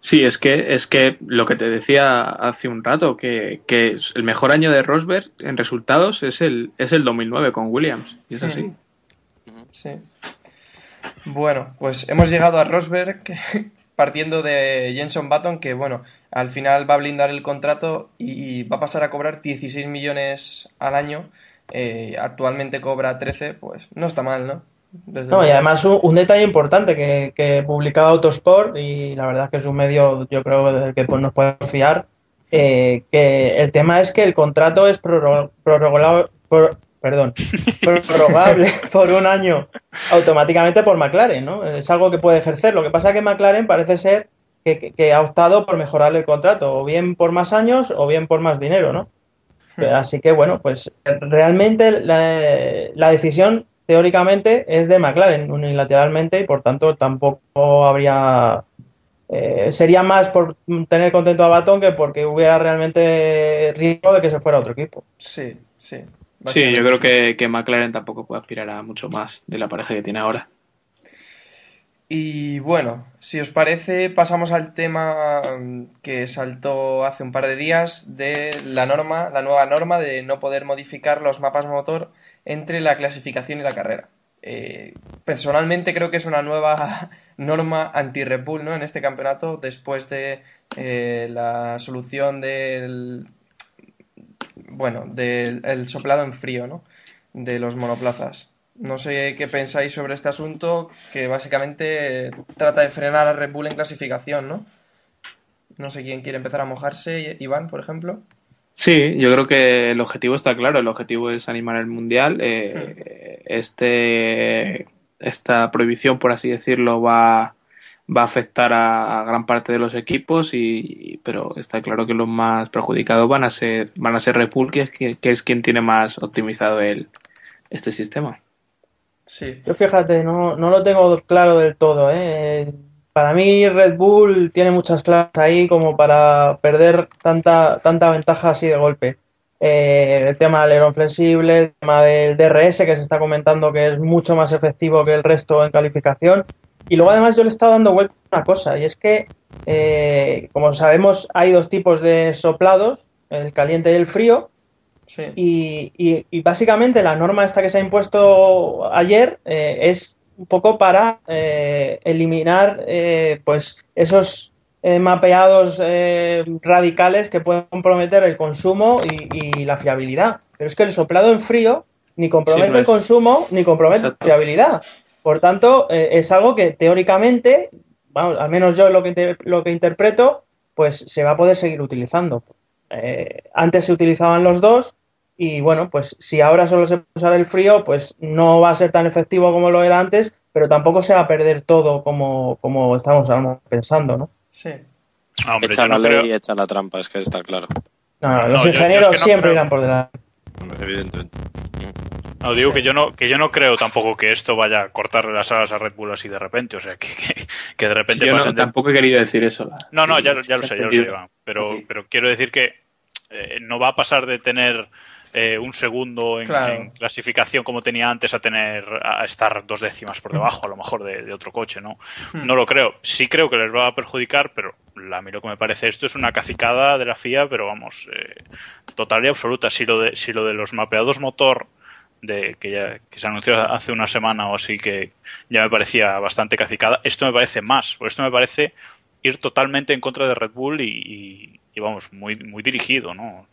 Sí, es que, es que lo que te decía hace un rato, que, que el mejor año de Rosberg en resultados es el, es el 2009 con Williams. Y es Sí. así. Sí. Bueno, pues hemos llegado a Rosberg que- partiendo de Jenson Button, que bueno, al final va a blindar el contrato y va a pasar a cobrar 16 millones al año. Eh, actualmente cobra 13, pues no está mal, ¿no? Desde No, y además un, un detalle importante que, que publicaba Autosport, y la verdad es que es un medio, yo creo, del que pues, nos podemos fiar, eh, que el tema es que el contrato es prorro- prorrogable, por- perdón, prorrogable por un año automáticamente por McLaren, ¿no? Es algo que puede ejercer. Lo que pasa es que McLaren parece ser que, que- que ha optado por mejorar el contrato, o bien por más años o bien por más dinero, ¿no? Así que bueno, pues realmente la, la decisión teóricamente es de McLaren unilateralmente y por tanto tampoco habría eh, sería más por tener contento a Baton que porque hubiera realmente riesgo de que se fuera a otro equipo. Sí, sí. Sí, yo creo que, que McLaren tampoco puede aspirar a mucho más de la pareja que tiene ahora. Y bueno, si os parece, pasamos al tema mm, que saltó hace un par de días de la norma, la nueva norma de no poder modificar los mapas motor entre la clasificación y la carrera. Eh, personalmente creo que es una nueva norma anti-Red Bull, ¿no? En este campeonato, después de eh, la solución del bueno, del el soplado en frío, ¿no? De los monoplazas. No sé qué pensáis sobre este asunto, que básicamente trata de frenar a Red Bull en clasificación, ¿no? No sé quién quiere empezar a mojarse, Iván, por ejemplo. Sí, yo creo que el objetivo está claro. El objetivo es animar el mundial. Eh, este, esta prohibición, por así decirlo, va, va a afectar a, a gran parte de los equipos, y, pero está claro que los más perjudicados van a ser, van a ser Red Bull, que es, quien- que es quien tiene más optimizado el, este sistema. Sí. Yo fíjate, no, no lo tengo claro del todo, ¿eh? Para mí Red Bull tiene muchas claves ahí como para perder tanta, tanta ventaja así de golpe. Eh, el tema del alerón flexible, el tema del DRS que se está comentando que es mucho más efectivo que el resto en calificación. Y luego además yo le he estado dando vuelta a una cosa y es que, eh, como sabemos, hay dos tipos de soplados, el caliente y el frío. Sí. Y, y- y básicamente la norma esta que se ha impuesto ayer eh, es un poco para eh, eliminar eh, pues esos mapeados eh, radicales que pueden comprometer el consumo y, y la fiabilidad. Pero es que el soplado en frío ni compromete Sí, no el consumo ni compromete Exacto. la fiabilidad. Por tanto, eh, es algo que teóricamente, vamos, al menos yo lo que, lo que interpreto, pues se va a poder seguir utilizando. Eh, antes se utilizaban los dos y bueno, pues si ahora solo se puede usar el frío, pues no va a ser tan efectivo como lo era antes, pero tampoco se va a perder todo como, como estamos pensando, ¿no? Sí. Ah, hombre, Echa yo no la ley creo- y echa la trampa, es que está claro. No, no, No, los yo- yo es ingenieros que no siempre creo- irán por delante. Evidentemente. No, digo que yo no, que yo no creo tampoco que esto vaya a cortarle las alas a Red Bull así de repente. O sea, que, que, que de repente Yo no- de- tampoco he querido decir eso. la- No, no, ya, ya lo sé, ya lo sé. Iván. Pero, Sí. pero quiero decir que eh, no va a pasar de tener eh, un segundo en, Claro. en clasificación como tenía antes a tener a estar dos décimas por debajo, a lo mejor, de, de otro coche, ¿no? No lo creo. Sí creo que les va a perjudicar, pero a mí lo que me parece esto es una cacicada de la FIA, pero vamos, eh, total y absoluta. Si lo de, si lo de los mapeados motor de que ya que se anunció hace una semana o así que ya me parecía bastante cacicada. Esto me parece más, por esto me parece ir totalmente en contra de Red Bull y, y- y, vamos, muy, muy dirigido, ¿no?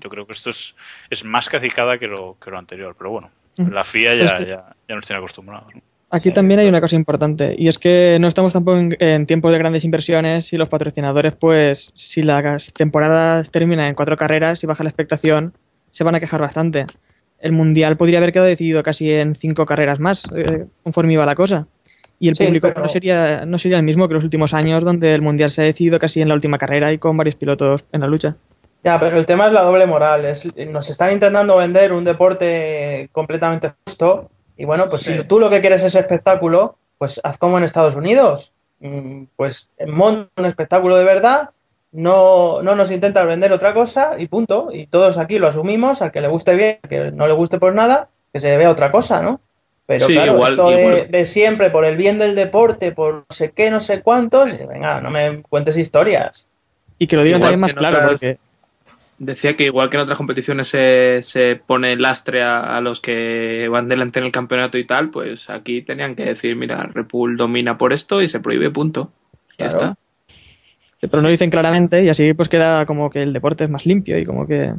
Yo creo que esto es, es más cacicada que lo, que lo anterior, pero bueno, la FIA ya, ya, ya nos tiene acostumbrados. ¿no? Aquí también hay una cosa importante y es que no estamos tampoco en, en tiempos de grandes inversiones y los patrocinadores, pues si las temporadas terminan en cuatro carreras y baja la expectación, se van a quejar bastante. El mundial podría haber quedado decidido casi en cinco carreras más, eh, conforme iba la cosa. Y el Sí, público pero- no sería no sería el mismo que los últimos años, donde el mundial se ha decidido casi en la última carrera y con varios pilotos en la lucha. Ya, pero el tema es la doble moral. Es, nos están intentando vender un deporte completamente justo. Y bueno, pues Sí. si tú lo que quieres es espectáculo, pues haz como en Estados Unidos. Mm, Pues monta un espectáculo de verdad no, no nos intenta vender otra cosa y punto. Y todos aquí lo asumimos, al que le guste bien, al que no le guste por nada, que se vea otra cosa, ¿no? Pero Sí, claro, igual- esto de, igual. de siempre, por el bien del deporte, por no sé qué, no sé cuántos, venga, no me cuentes historias. Y que lo digan también más claro, otras- porque Decía que igual que en otras competiciones se, se pone lastre a, a los que van delante en el campeonato y tal, pues aquí tenían que decir, mira, Red Bull domina por esto y se prohíbe, punto. Ya Claro. está. Pero no lo dicen claramente y así pues queda como que el deporte es más limpio y como que...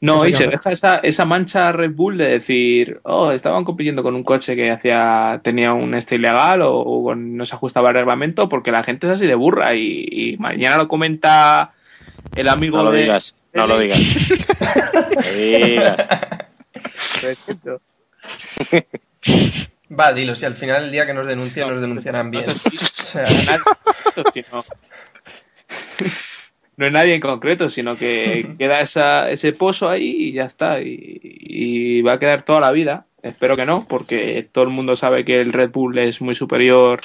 No, y se deja esa, esa mancha Red Bull de decir, oh, estaban compitiendo con un coche que hacía tenía un este ilegal o, o con- no se ajustaba al reglamento porque la gente es así de burra y, y mañana lo comenta el amigo No lo de... digas, no lo digas. No lo digas. Va, dilo, si al final el día que nos denuncien, nos denunciarán bien. O sea, no es nadie en concreto, sino que queda esa, ese pozo ahí y ya está. Y, y va a quedar toda la vida. Espero que no, porque todo el mundo sabe que el Red Bull es muy superior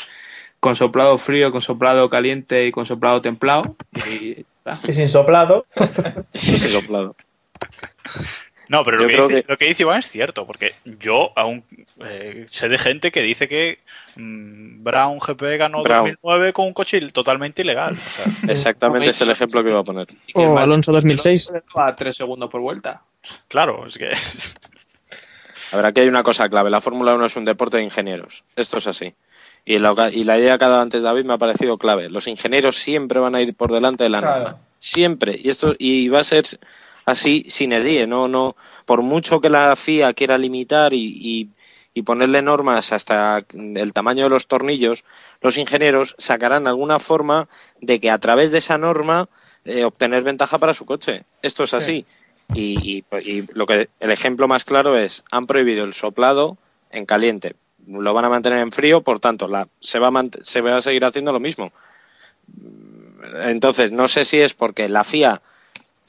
con soplado frío, con soplado caliente y con soplado templado. Y sin soplado. Sí, sí, soplado. No, pero lo que, dice, que- lo que dice Iván es cierto, porque yo aún eh, sé de gente que dice que mm, Brown GP ganó Brown. 2009 con un coche totalmente ilegal. O sea, Exactamente es el ejemplo que iba a poner. Y que el O Alonso 2006. va a tres segundos por vuelta. claro, es que A ver, aquí hay una cosa clave. La Fórmula 1 es un deporte de ingenieros. Esto es así. Y, lo que- y la idea que ha dado antes David me ha parecido clave. Los ingenieros siempre van a ir por delante de la Claro. norma. Siempre. Y esto y va a ser así sin edie. No, no, por mucho que la FIA quiera limitar y, y- y ponerle normas hasta el tamaño de los tornillos, los ingenieros sacarán alguna forma de que a través de esa norma eh, obtener ventaja para su coche. Esto es así. Y, y- y lo que el ejemplo más claro es han prohibido el soplado en caliente. Lo van a mantener en frío, por tanto, la, se, va a se va a seguir haciendo lo mismo. Entonces, no sé si es porque la FIA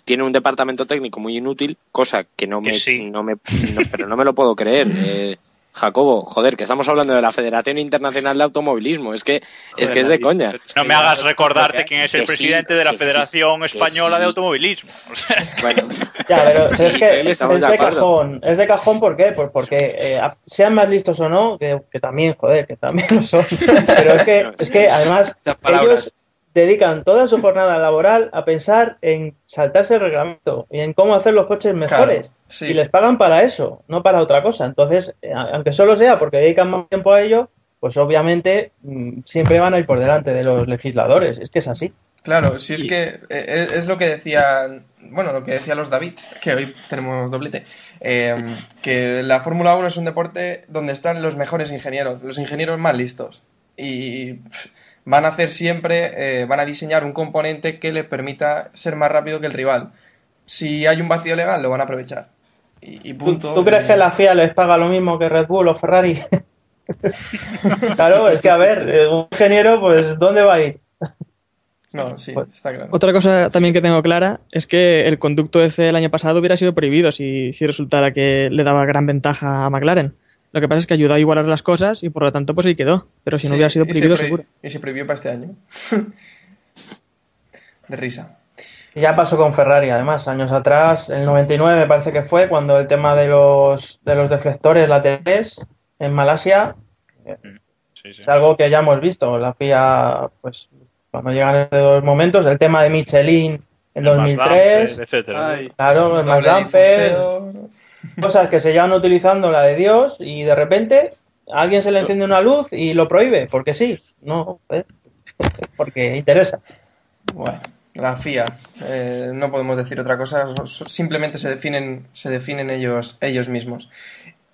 tiene un departamento técnico muy inútil, cosa que no Que me, sí. no me no- pero no me lo puedo creer. Eh, Jacobo, joder, que estamos hablando de la Federación Internacional de Automovilismo, es que es que es de coña. no me hagas recordarte quién es el Que sí, presidente de la sí, Federación Española sí. de Automovilismo. O sea, es que- Bueno, Ya, pero Sí, es que sí, es, estamos es de cajón. Es de cajón, ¿por qué? Pues porque eh, sean más listos o no, que, que también, joder, que también lo son. Pero es que, es que además ellos dedican toda su jornada laboral a pensar en saltarse el reglamento y en cómo hacer los coches mejores. sí. Y les pagan para eso, no para otra cosa. Entonces, eh, aunque solo sea porque dedican más tiempo a ello, pues obviamente mm, siempre van a ir por delante de los legisladores. Es que es así. Claro, si es que eh, es lo que decía, bueno, lo que decía los David, que hoy tenemos doblete, eh, que la Fórmula 1 es un deporte donde están los mejores ingenieros, los ingenieros más listos. Y pff, van a hacer siempre, eh, van a diseñar un componente que le permita ser más rápido que el rival. Si hay un vacío legal, lo van a aprovechar. Y, y ¿Tú, punto. tú crees Y- que la FIA les paga lo mismo que Red Bull o Ferrari? claro, es que a ver, eh, un ingeniero, pues, ¿dónde va a ir? No, sí, Pues, está claro. Otra cosa también que tengo clara es que el conducto F el año pasado hubiera sido prohibido si, si resultara que le daba gran ventaja a McLaren. Lo que pasa es que ayudó a igualar las cosas y por lo tanto pues ahí quedó. Pero si no Sí, hubiera sido y se prohibido prohi- seguro. Y se prohibió para este año. De risa. Y Ya pasó con Ferrari, además, años atrás, el 99 me parece que fue, cuando el tema de los, de los deflectores laterales en Malasia sí, sí. es algo que ya hemos visto. La FIA, pues, cuando llegan estos momentos, el tema de Michelin en El más 2003, Damper, etcétera. Ay, claro, el más difusor. Cosas que se llevan utilizando la de Dios y de repente a alguien se le enciende una luz y lo prohíbe, porque sí, no, ¿eh? porque interesa. Bueno, la FIA. eh, no podemos decir otra cosa. Simplemente se definen, se definen ellos, ellos mismos.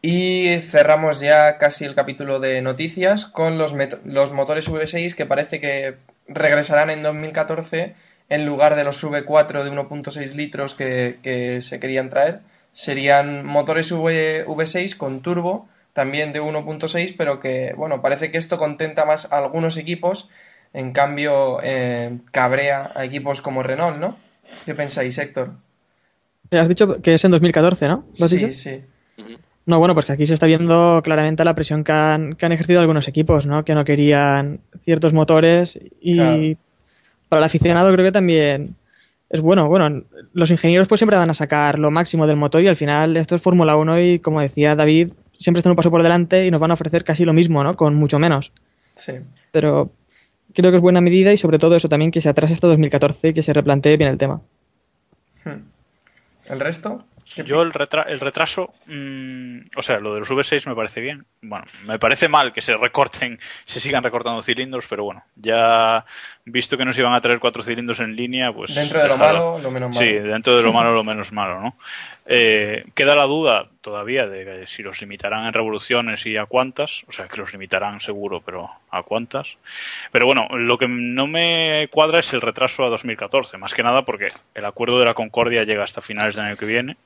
Y cerramos ya casi el capítulo de noticias con los, los motores V6 que parece que regresarán en 2014 en lugar de los V4 de 1.6 litros que, que se querían traer. Serían motores V, V6 con turbo, también de 1.6, pero que, bueno, parece que esto contenta más a algunos equipos en cambio, eh, cabrea a equipos como Renault, ¿no? ¿Qué pensáis, Héctor? Has dicho que es en 2014, ¿no? ¿Lo has Sí, dicho? sí. No, bueno, pues que aquí se está viendo claramente la presión que han, que han ejercido algunos equipos, ¿no? Que no querían ciertos motores y Claro. para el aficionado creo que también es bueno. Bueno, los ingenieros pues siempre van a sacar lo máximo del motor y al final esto es Fórmula 1 y como decía David, siempre están un paso por delante y nos van a ofrecer casi lo mismo, ¿no? Con mucho menos. Sí. Pero creo que es buena medida y sobre todo eso también que se atrase hasta 2014 y que se replantee bien el tema. Hmm. ¿El resto? ¿Qué Yo el, retra- el retraso, mm, o sea, lo de los V6 me parece bien. Bueno, me parece mal que se recorten, se sigan recortando cilindros, pero bueno, ya visto que nos iban a traer cuatro cilindros en línea, pues... Dentro de lo malo, lo menos malo. Sí, dentro de lo malo, lo menos malo, ¿no? Eh, queda la duda todavía de que si los limitarán en revoluciones y a cuántas, o sea, que los limitarán seguro, pero a cuántas. Pero bueno, lo que no me cuadra es el retraso a 2014, más que nada porque el acuerdo de la Concordia llega hasta finales del año que viene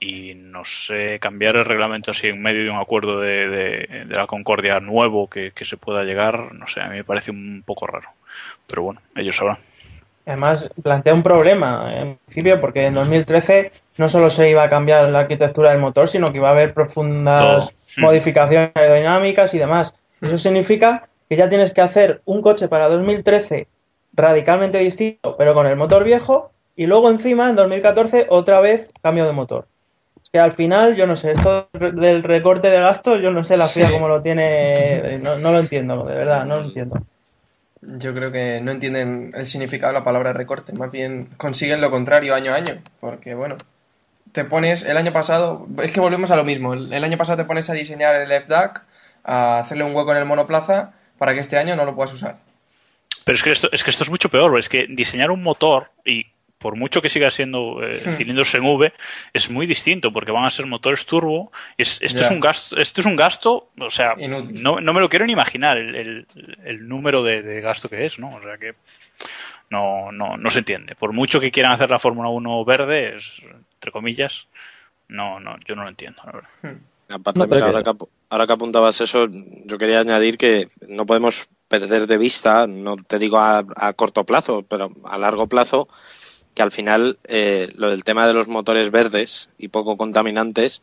Y no sé, cambiar el reglamento así en medio de un acuerdo de, de- de la Concordia nuevo que, que se pueda llegar, no sé, a mí me parece un poco raro. Pero bueno, ellos sabrán. Además, plantea un problema en principio porque en 2013 no solo se iba a cambiar la arquitectura del motor, sino que iba a haber profundas modificaciones aerodinámicas y demás. Eso significa que ya tienes que hacer un coche para 2013 radicalmente distinto, pero con el motor viejo, y luego encima en 2014 otra vez cambio de motor. Es que al final, yo no sé, esto del recorte de gastos, yo no sé la FIA Sí. cómo lo tiene, no, no lo entiendo, de verdad, no lo entiendo. Yo creo que no entienden el significado de la palabra recorte, más bien consiguen lo contrario año a año, porque bueno, te pones el año pasado, es que volvemos a lo mismo, el, el año pasado te pones a diseñar el FDAC, a hacerle un hueco en el monoplaza para que este año no lo puedas usar. Pero es que esto es que esto es mucho peor, es que diseñar un motor y por mucho que siga siendo eh, Hmm. cilindros en V, es muy distinto porque van a ser motores turbo. Es, esto es un gasto, esto es un gasto, o sea, no, no me lo quiero ni imaginar el, el- el número de, de gasto que es, ¿no? O sea que no, no, no se entiende. Por mucho que quieran hacer la Fórmula 1 verde, es, entre comillas, no, no, yo no lo entiendo, la verdad. Aparte, No, mira, que- ahora, que, ahora que apuntabas eso, yo quería añadir que no podemos perder de vista, no te digo a, a corto plazo, pero a largo plazo, que al final eh, lo del tema de los motores verdes y poco contaminantes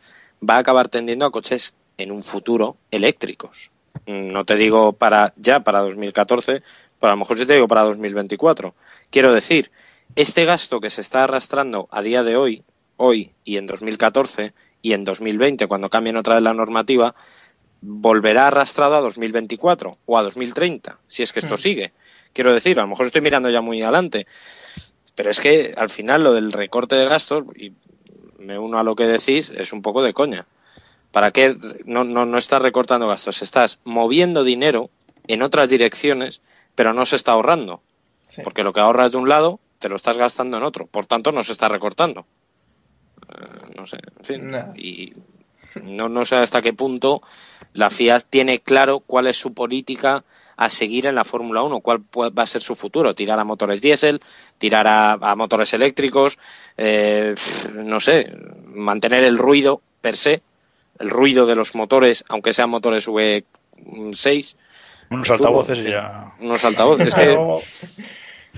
va a acabar tendiendo a coches en un futuro eléctricos. Mm, No te digo para ya, para 2014, pero a lo mejor sí te digo para 2024. Quiero decir, este gasto que se está arrastrando a día de hoy, hoy y en 2014 y en 2020, cuando cambien otra vez la normativa, volverá arrastrado a 2024 o a 2030, si es que esto sigue. Quiero decir, a lo mejor estoy mirando ya muy adelante, pero es que al final lo del recorte de gastos, y me uno a lo que decís, es un poco de coña. ¿Para qué no, no, no estás recortando gastos? Estás moviendo dinero en otras direcciones, pero no se está ahorrando. Sí. Porque lo que ahorras de un lado, te lo estás gastando en otro. Por tanto, no se está recortando. Eh, no sé, en fin. Y no, no sé hasta qué punto la FIA tiene claro cuál es su política a seguir en la Fórmula 1, cuál va a ser su futuro. Tirar a motores diésel, tirar a, a motores eléctricos, eh, no sé, mantener el ruido per se, el ruido de los motores, aunque sean motores V6, Unos altavoces ya. unos altavoces. Es que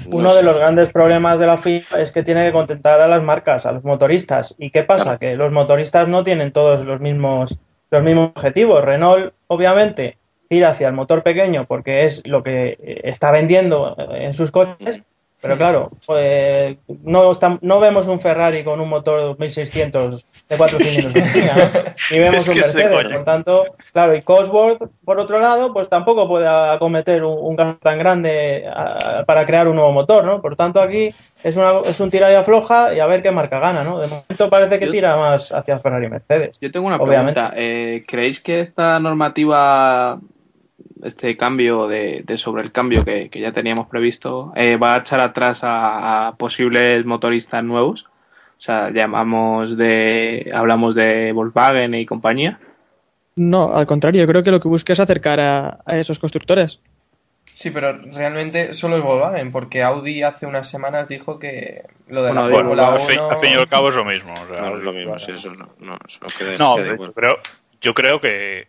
uno no de sé. los grandes problemas de la FIA es que tiene que contentar a las marcas, a los motoristas. ¿Y qué pasa? Claro. Que los motoristas no tienen todos los mismos, los mismos objetivos. Renault, obviamente, tira hacia el motor pequeño porque es lo que está vendiendo en sus coches. Pero claro, pues, no, no vemos un Ferrari con un motor 1600 de cuatro cilindros. Ni vemos Es un Mercedes. Por tanto, claro, y Cosworth, por otro lado, pues tampoco puede acometer un, un gasto tan grande ah, para crear un nuevo motor, ¿no? Por tanto, aquí es, una, es un tira y afloja y a ver qué marca gana, ¿no? De momento parece que Yo- tira más hacia Ferrari y Mercedes. Yo tengo una Obviamente. pregunta. Eh, ¿Creéis que esta normativa, este cambio de, de sobre el cambio que, que ya teníamos previsto, eh, va a echar atrás a, a posibles motoristas nuevos? O sea, llamamos de, hablamos de Volkswagen y compañía. No, al contrario, yo creo que lo que busca es acercar a, a esos constructores. Sí, pero realmente solo es Volkswagen, porque Audi hace unas semanas dijo que lo de Bueno, la digo, Fórmula al, fin, 1... al fin y al cabo es lo mismo. o sea, No, es lo mismo, sí, eso no, no, eso queda- No, creo, yo creo que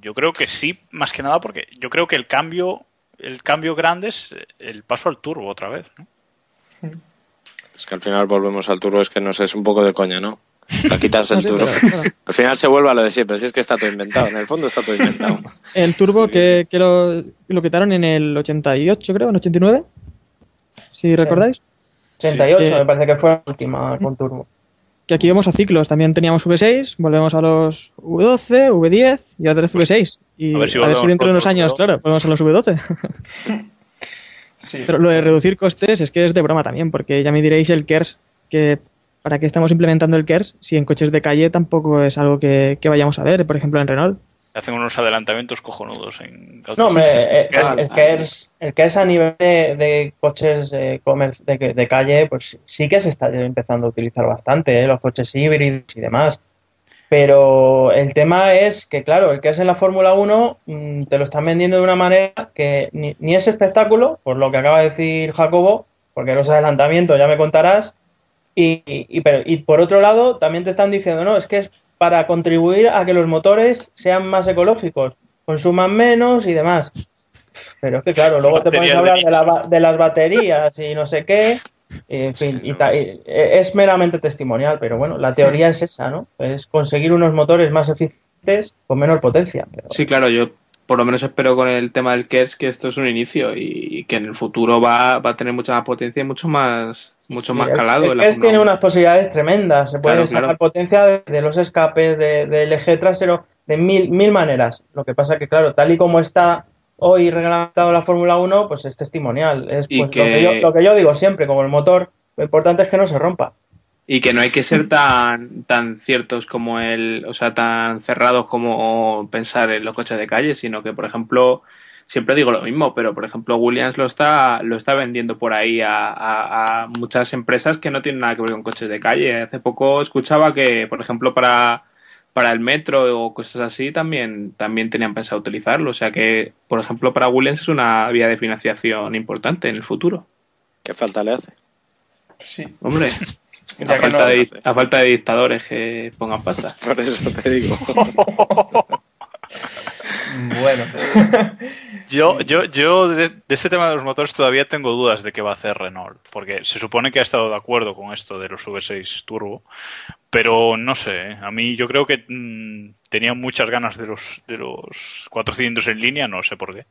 yo creo que sí, más que nada porque yo creo que el cambio el cambio grande es el paso al turbo otra vez. ¿no? Es que al final volvemos al turbo, es que no sé, es un poco de coña, ¿no? Para quitarse el Sí, turbo. Al final se vuelve a lo de siempre, si es que está todo inventado, en el fondo está todo inventado. el turbo que, que lo, lo quitaron en el 88, creo, en 89, si recordáis. 88 Sí. me parece que fue la última con turbo. Que aquí vamos a ciclos. También teníamos V6, volvemos a los V12, V10 y otra vez V6. Y A a ver si volvemos dentro de unos los años, V12. claro, volvemos a los V12. Sí. Pero lo de reducir costes es que es de broma también, porque ya me diréis el KERS, que ¿para qué estamos implementando el KERS si en coches de calle tampoco es algo que, que vayamos a ver, por ejemplo en Renault? Hacen unos adelantamientos cojonudos en No, hombre, eh, el, que es, el que es a nivel de, de coches eh, de, de calle, pues sí que se está empezando a utilizar bastante, eh, los coches híbridos y demás. Pero el tema es que, claro, el que es en la Fórmula 1 mm, te lo están vendiendo de una manera que ni, ni es espectáculo, por lo que acaba de decir Jacobo, porque los adelantamientos ya me contarás, y- y- pero- y por otro lado también te están diciendo, no, es que es para contribuir a que los motores sean más ecológicos, consuman menos y demás. Pero es que, claro, luego te pones a hablar de, la de las baterías y no sé qué. y, en fin, y y- e- es meramente testimonial, pero bueno, la teoría es esa, ¿no? Es conseguir unos motores más eficientes con menor potencia. pero- Sí, claro, yo por lo menos espero con el tema del KERS que esto es un inicio y que en el futuro va, va a tener mucha más potencia y mucho más, mucho más calado. El, KERS tiene 1. unas posibilidades tremendas. Se puede Claro, sacar claro. potencia de, de los escapes, de- del eje trasero, de mil, mil maneras. Lo que pasa que, claro, tal y como está hoy reglamentado la Fórmula 1, pues es testimonial. Es pues, que- lo, que yo, lo que yo digo siempre, como el motor, lo importante es que no se rompa. Y que no hay que ser tan, tan ciertos como el, o sea, tan cerrados como pensar en los coches de calle, sino que, por ejemplo, siempre digo lo mismo, pero por ejemplo, Williams lo está, lo está vendiendo por ahí a, a- a muchas empresas que no tienen nada que ver con coches de calle. Hace poco escuchaba que, por ejemplo, para, para el metro o cosas así también, también tenían pensado utilizarlo. O sea que, por ejemplo, para Williams es una vía de financiación importante en el futuro. ¿Qué falta le hace? Sí. Hombre, a falta, no- de, a falta de dictadores que pongan pasta. Por eso te digo. Bueno. Yo, yo, yo de, de este tema de los motores todavía tengo dudas de qué va a hacer Renault, porque se supone que ha estado de acuerdo con esto de los V6 Turbo, pero no sé, ¿eh? a mí yo creo que mm, tenía muchas ganas de los, de los cuatro cilindros en línea, no sé por qué,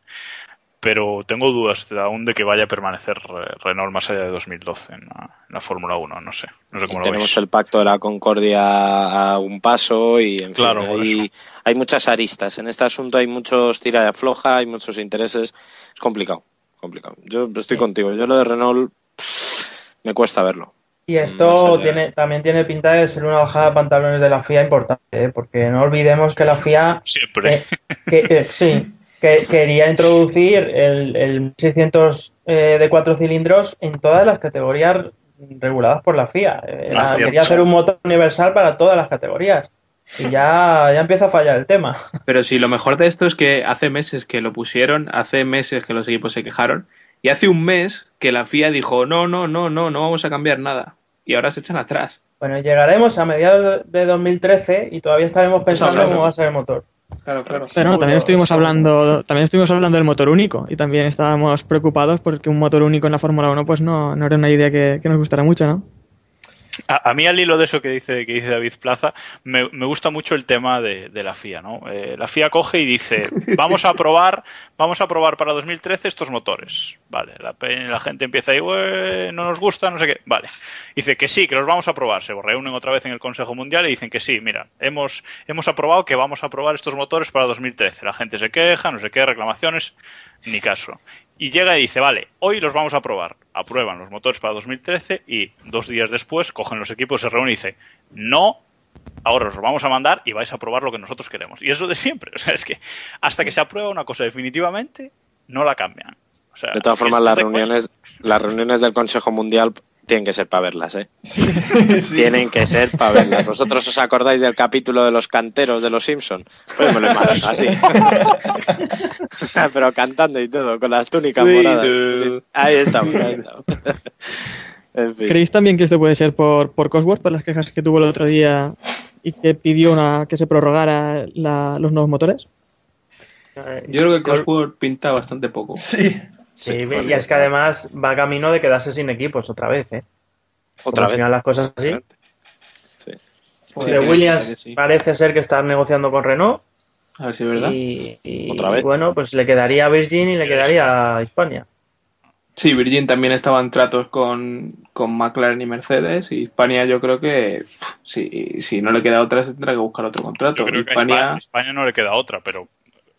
pero tengo dudas aún de que vaya a permanecer Renault más allá de 2012 en la, en la Fórmula 1, no sé, no sé Y cómo lo tenemos veis. el pacto de la concordia a un paso y en Claro, fin, hay, hay muchas aristas. En este asunto hay muchos tira y afloja, hay muchos intereses. Es complicado, complicado. Yo estoy contigo. Yo lo de Renault pff, me cuesta verlo. Y Más esto tiene, también tiene pinta de ser una bajada de pantalones de la FIA importante, ¿eh? porque no olvidemos que la FIA Siempre. eh, que, eh, sí, que quería introducir el, el 600 eh, de cuatro cilindros en todas las categorías reguladas por la FIA. Eh, Ah, era- quería hacer un motor universal para todas las categorías. Y ya, ya empieza a fallar el tema. Pero sí, lo mejor de esto es que hace meses que lo pusieron, hace meses que los equipos se quejaron, y hace un mes que la FIA dijo, no, no, no, no, no vamos a cambiar nada. Y ahora se echan atrás. Bueno, llegaremos a mediados de 2013 y todavía estaremos pensando cómo va a ser el motor. Claro, claro. Pero no, también estuvimos seguro. hablando también estuvimos hablando del motor único y también estábamos preocupados porque un motor único en la Fórmula 1 pues no, no era una idea que, que nos gustara mucho, ¿no? A, a mí al hilo de eso que dice, que dice David Plaza, me, me gusta mucho el tema de, de la FIA, ¿no? Eh, la FIA coge y dice, vamos a probar, vamos a probar para 2013 estos motores. Vale, la, la gente empieza ahí, "Ué, no nos gusta, no sé qué. Vale. Dice que sí, que los vamos a probar. Se reúnen otra vez en el Consejo Mundial y dicen que sí, mira, hemos, hemos aprobado que vamos a probar estos motores para 2013. La gente se queja, no sé qué, reclamaciones, ni caso. Y llega y dice, vale, hoy los vamos a probar. Aprueban los motores para 2013 y dos días después cogen los equipos, se reúnen y dicen, no, ahora os vamos a mandar y vais a probar lo que nosotros queremos. Y eso de siempre. O sea, es que hasta que se aprueba una cosa definitivamente, no la cambian. O sea, De todas formas, las reuniones, las reuniones del Consejo Mundial tienen que ser para verlas, ¿eh? Sí, sí. Tienen que ser para verlas. ¿Vosotros os acordáis del capítulo de los canteros de los Simpson? Pues me lo imagino así. Pero cantando y todo, con las túnicas Sí, moradas. tú. Ahí estamos, ahí estamos. En fin. ¿Creéis también que esto puede ser por, por Cosworth, por las quejas que tuvo el otro día y que pidió una, que se prorrogara la- los nuevos motores? Yo creo que Cosworth pinta bastante poco. Sí. Sí, y es que además va camino de quedarse sin equipos otra vez, ¿eh? Otra vez. final las cosas así. Sí. Porque Sí, Williams sí, parece ser que está negociando con Renault A ver si es verdad. y, y, Otra vez. bueno, pues le quedaría a Virgin y le quedaría a Hispania. Sí, Virgin también estaba en tratos con, con McLaren y Mercedes y Hispania yo creo que pff, si, si no le queda otra se tendrá que buscar otro contrato. Yo creo que a España, a España no le queda otra, pero.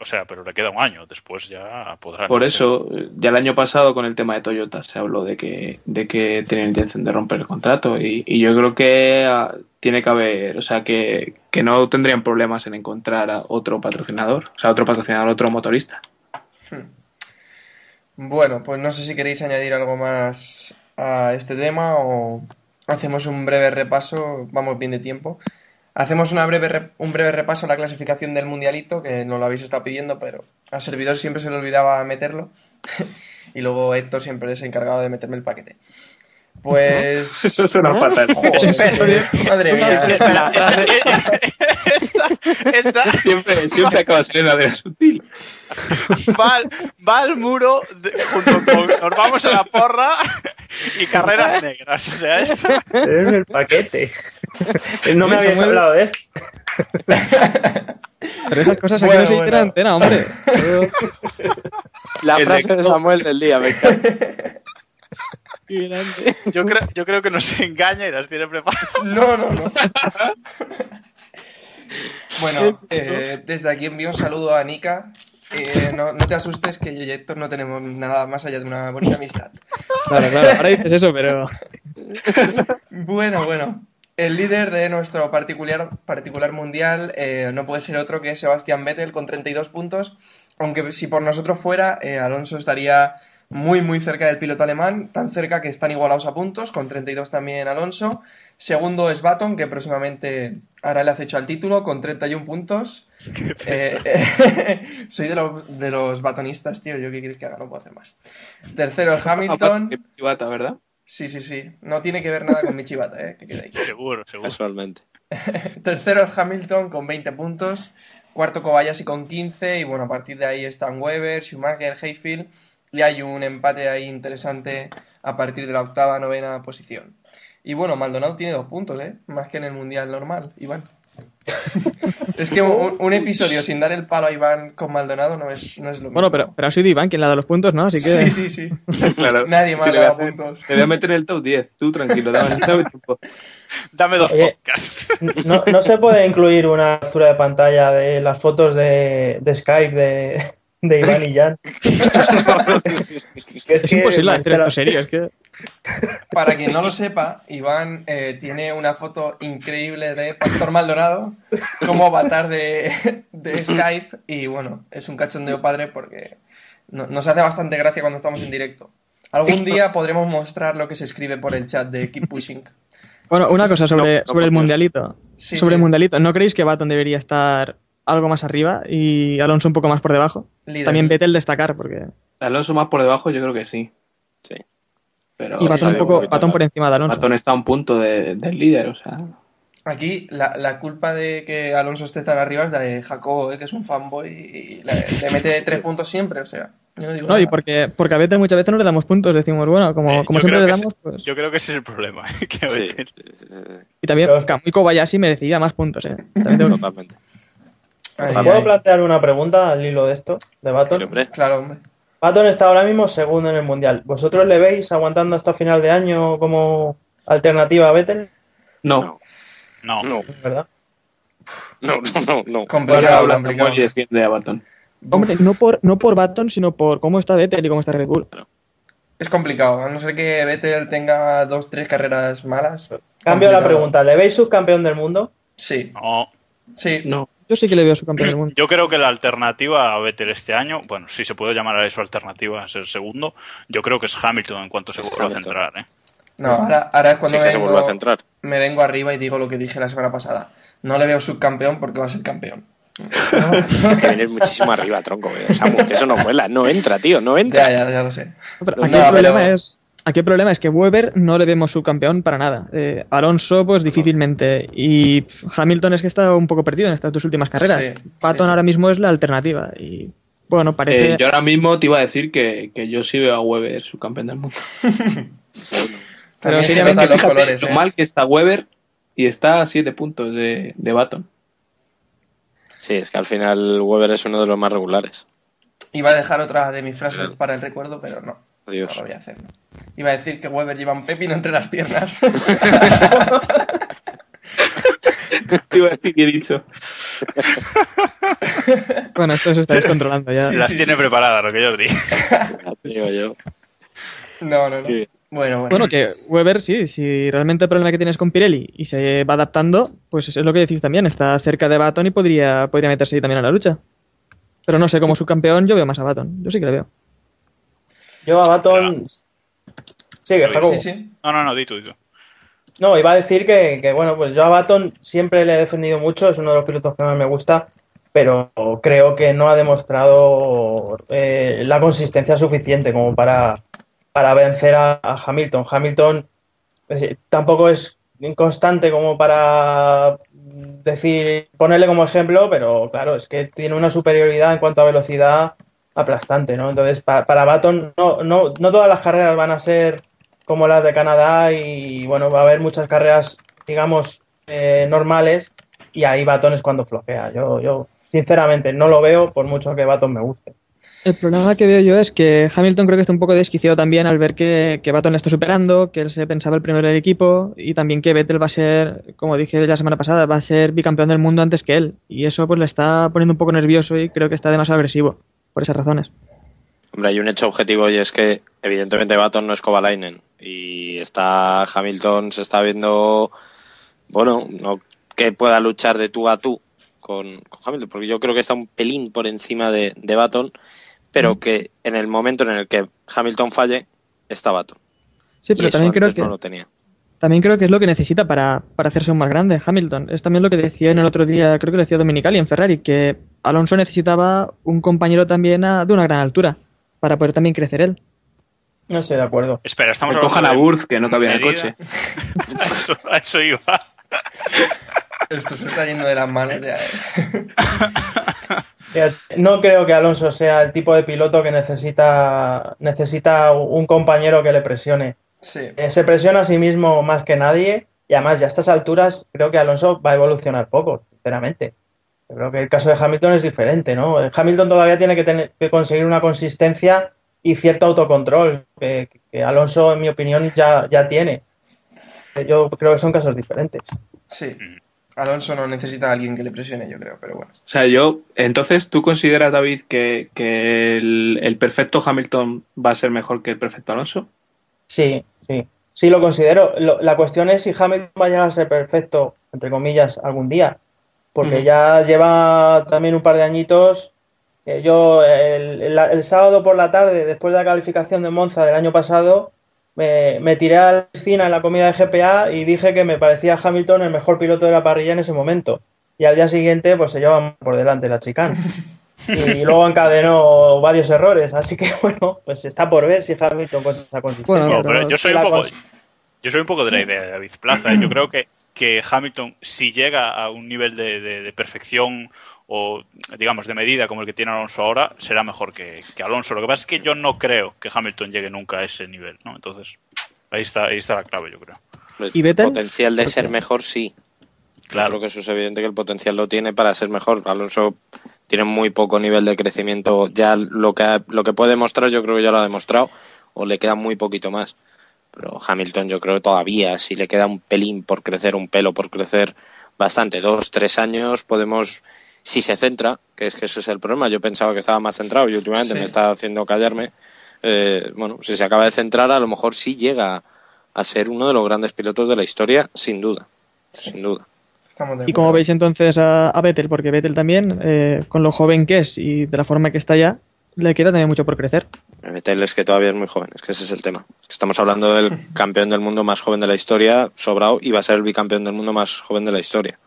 O sea, pero le queda un año. Después ya podrá. por eso, ya el año pasado con el tema de Toyota se habló de que, de que tenían intención de romper el contrato y, y yo creo que ah, tiene que haber, o sea, que, que no tendrían problemas en encontrar a otro patrocinador, o sea, otro patrocinador, otro motorista. Bueno, pues no sé si queréis añadir algo más a este tema o hacemos un breve repaso, vamos bien de tiempo. Hacemos una breve re- un breve repaso a la clasificación del mundialito, que no lo habéis estado pidiendo, pero al servidor siempre se le olvidaba meterlo. y luego Héctor siempre se encargaba de meterme el paquete. Pues. Eso suena fatal. Joder, madre mía. La frase- esta, esta siempre, siempre acaba siendo de sutil. va, al- va al muro de- junto con. Nos vamos a la porra y carreras negras. O sea, esta. Es el paquete. No me habías hablado de esto. Pero esas cosas aquí Bueno, no se dicen bueno. en antena, hombre. La frase de de- Samuel del día, me encanta. Yo creo, yo creo que nos engaña y las tiene preparadas. No, no, no. Bueno, eh, desde aquí envío un saludo a Nika. Eh, no, no te asustes que yo y Héctor no tenemos nada más allá de una bonita amistad. Claro, claro. Ahora dices eso, pero. Bueno, bueno. El líder de nuestro particular, particular mundial eh, no puede ser otro que Sebastián Vettel con 32 puntos. Aunque si por nosotros fuera, eh, Alonso estaría muy, muy cerca del piloto alemán. Tan cerca que están igualados a puntos, con 32 también Alonso. Segundo es Baton, que próximamente hará el acecho al título, con 31 puntos. Eh, eh, soy de los, de los batonistas, tío. Yo qué quieres que haga, no puedo hacer más. Tercero es Hamilton. ¿verdad? Sí, sí, sí. No tiene que ver nada con mi chivata, ¿eh? Que quede ahí. Seguro, seguro. Casualmente. Tercero es Hamilton con 20 puntos. Cuarto Kobayashi con 15. Y bueno, a partir de ahí están Weber, Schumacher, Hayfield. Y hay un empate ahí interesante a partir de la octava, novena posición. Y bueno, Maldonado tiene dos puntos, ¿eh? Más que en el Mundial normal, Iván. Es que un, un episodio sin dar el palo a Iván con Maldonado no es, no es lo mismo. Bueno, pero, pero ha sido Iván quien le ha dado los puntos, ¿no? Así que. Sí, sí, sí. Claro. Nadie más le da voy a hacer- puntos. Te voy a meter en el top 10. Tú tranquilo, dame, dame tiempo. Dame dos Oye. podcasts. No, no se puede incluir una captura de pantalla de las fotos de, de Skype de, de Iván y Jan. Es imposible hacer esto serio, es que. Para quien no lo sepa, Iván eh, tiene una foto increíble de Pastor Maldonado como avatar de, de Skype y bueno, es un cachondeo padre porque no- nos hace bastante gracia cuando estamos en directo. Algún día podremos mostrar lo que se escribe por el chat de Keep Pushing. Bueno, una cosa sobre, No, no, sobre el mundialito. Sí, sobre sí. el mundialito. ¿No creéis que Baton debería estar algo más arriba y Alonso un poco más por debajo? Líder. También Vettel destacar, porque. Alonso más por debajo, yo creo que sí. Sí. Pero Y sí, un poco, por encima de Alonso. Baton está a un punto de- del líder, o sea. Aquí la, la culpa de que Alonso esté tan arriba es de Jacobo, eh, que es un fanboy y le, le mete tres puntos siempre, o sea, yo no digo No, y porque, porque a Vettel muchas veces no le damos puntos. Decimos, bueno, como, Eh, como siempre creo le que damos, pues. Yo creo que ese es el problema. que a Sí, veces- sí, sí, sí, Y también Pero- Kobayashi merecía más puntos, ¿eh? Totalmente. Ay, ¿Puedo ay, plantear una pregunta al hilo de esto? De Baton. Sí, hombre. Claro, hombre. Baton está ahora mismo segundo en el Mundial. ¿Vosotros le veis aguantando hasta final de año como alternativa a Vettel? No. No. No, ¿Verdad? no, no, no. no. Complicado, complicado. Y defiende a Baton. Hombre, no por, no por Baton, sino por cómo está Vettel y cómo está Red Bull. Es complicado, a no ser que Vettel tenga dos, tres carreras malas. Cambio la pregunta. ¿Le veis subcampeón del mundo? Sí, No. sí. No. Yo sí que le veo su campeón del mundo. Yo creo que la alternativa a Vettel este año, bueno, si se puede llamar a eso alternativa, a ser segundo, yo creo que es Hamilton en cuanto se Es vuelva a centrar. ¿eh? No, ahora, ahora es cuando Sí me, se a vengo, centrar. me vengo arriba y digo lo que dije la semana pasada. No le veo subcampeón porque va a ser campeón. Tienes que venir muchísimo arriba, tronco. eh. Samu, que eso no vuela. No entra, tío, no Ya, entra. ya, ya lo sé. Pero No, aquí, el problema pero- es, aquí el problema es que Weber no le vemos subcampeón para nada. Eh, Alonso, pues difícilmente. Y Hamilton es que está un poco perdido en estas dos últimas carreras. Sí, Baton sí, sí. ahora mismo es la alternativa. Y bueno, parece. Eh, yo ahora mismo te iba a decir que, que yo sí veo a Weber su campeón del mundo. Pero se notan los colores. lo ¿eh? mal que está Weber y está a 7 puntos de, de Baton. Sí, es que al final Weber es uno de los más regulares. Iba a dejar otra de mis frases para el recuerdo, pero no. No Adiós. lo voy a hacer. no. Iba a decir que Weber lleva un pepino entre las piernas. Te iba a decir que he dicho. Bueno, esto se está descontrolando ya. Sí, Las sí, tiene sí. preparadas, lo que yo os di. Digo yo. no, no, no. Sí. Bueno, bueno. Bueno, que Weber, sí, si realmente el problema que tienes con Pirelli y se va adaptando, pues es lo que decís también, está cerca de Baton y podría, podría meterse ahí también a la lucha. Pero no sé, como subcampeón yo veo más a Baton, yo sí que le veo. Yo a Baton. Sigue, Jacobo. Sí, sí. No, no, no, di tú, di tú. No, iba a decir que, que, bueno, pues yo a Baton siempre le he defendido mucho, es uno de los pilotos que más me gusta, pero creo que no ha demostrado eh, la consistencia suficiente como para, para vencer a, a Hamilton. Hamilton tampoco es inconstante como para decir, ponerle como ejemplo, pero claro, es que tiene una superioridad en cuanto a velocidad aplastante, ¿no? Entonces, para, para Baton, no, no, no todas las carreras van a ser como las de Canadá y bueno, va a haber muchas carreras, digamos, eh, normales y ahí Baton es cuando flojea. Yo, yo, sinceramente, no lo veo por mucho que Baton me guste. El problema que veo yo es que Hamilton creo que está un poco desquiciado también al ver que, que Baton le está superando, que él se pensaba el primero del equipo y también que Vettel va a ser, como dije la semana pasada, va a ser bicampeón del mundo antes que él. Y eso pues le está poniendo un poco nervioso y creo que está demasiado agresivo por esas razones. Hombre, hay un hecho objetivo y es que evidentemente Baton no es Kovalainen y está Hamilton se está viendo bueno, no que pueda luchar de tú a tú con, con Hamilton, porque yo creo que está un pelín por encima de, de Baton, pero que en el momento en el que Hamilton falle, está Baton. Sí, pero también creo que no lo tenía. También creo que es lo que necesita para, para hacerse un más grande Hamilton. Es también lo que decía en el otro día, creo que lo decía Dominicali en Ferrari, que Alonso necesitaba un compañero también a- de una gran altura para poder también crecer él. No estoy de acuerdo. Espera, estamos Que cojan a hablando Burz, que no cabía en el coche. a, eso, a eso iba. Esto se está yendo de las manos ya. eh. Fíjate, No creo que Alonso sea el tipo de piloto que necesita, necesita un compañero que le presione. Sí. Eh, se presiona a sí mismo más que nadie y además ya a estas alturas creo que Alonso va a evolucionar poco, sinceramente. Yo creo que el caso de Hamilton es diferente, ¿no? Hamilton todavía tiene que, tener, que conseguir una consistencia y cierto autocontrol que, que Alonso, en mi opinión, ya, ya tiene. Yo creo que son casos diferentes. Sí. Alonso no necesita a alguien que le presione, yo creo, pero bueno. O sea, yo, entonces, ¿tú consideras, David, que, que el, el perfecto Hamilton va a ser mejor que el perfecto Alonso? Sí, sí. Lo considero. Lo- la cuestión es si Hamilton va a llegar a ser perfecto, entre comillas, algún día. Porque ya lleva también un par de añitos. Eh, yo el, el- el sábado por la tarde, después de la calificación de Monza del año pasado, me, me tiré a la piscina en la comida de GPA y dije que me parecía Hamilton el mejor piloto de la parrilla en ese momento. Y al día siguiente, pues se llevan por delante la chicane. Y luego encadenó varios errores. Así que, bueno, pues está por ver si Hamilton con esa consistencia. Bueno, No, pero yo soy un poco, yo soy un poco de la idea de David Plaza. ¿eh? Yo creo que, que Hamilton, si llega a un nivel de, de- de perfección o, digamos, de medida como el que tiene Alonso ahora, será mejor que, que Alonso. Lo que pasa es que yo no creo que Hamilton llegue nunca a ese nivel, ¿no? Entonces, ahí está, ahí está la clave, yo creo. ¿Y Vettel? potencial de ser mejor, sí. Claro. Que eso es evidente que el potencial lo tiene para ser mejor. Alonso tiene muy poco nivel de crecimiento. Ya lo que, lo que puede demostrar, yo creo que ya lo ha demostrado, o le queda muy poquito más. Pero Hamilton, yo creo que todavía, si le queda un pelín por crecer, un pelo por crecer bastante, dos, tres años, podemos, si se centra, que es que ese es el problema. Yo pensaba que estaba más centrado y últimamente Sí. me está haciendo callarme. Eh, bueno, si se acaba de centrar, a lo mejor sí llega a ser uno de los grandes pilotos de la historia, sin duda. Sin duda. Estamos de ¿Y cómo acuerdo. veis entonces a, a Vettel? Porque Vettel también, eh, con lo joven que es y de la forma que está ya, le queda también mucho por crecer. Vettel es que todavía es muy joven, es que ese es el tema. Estamos hablando del campeón del mundo más joven de la historia, sobrado, y va a ser el bicampeón del mundo más joven de la historia.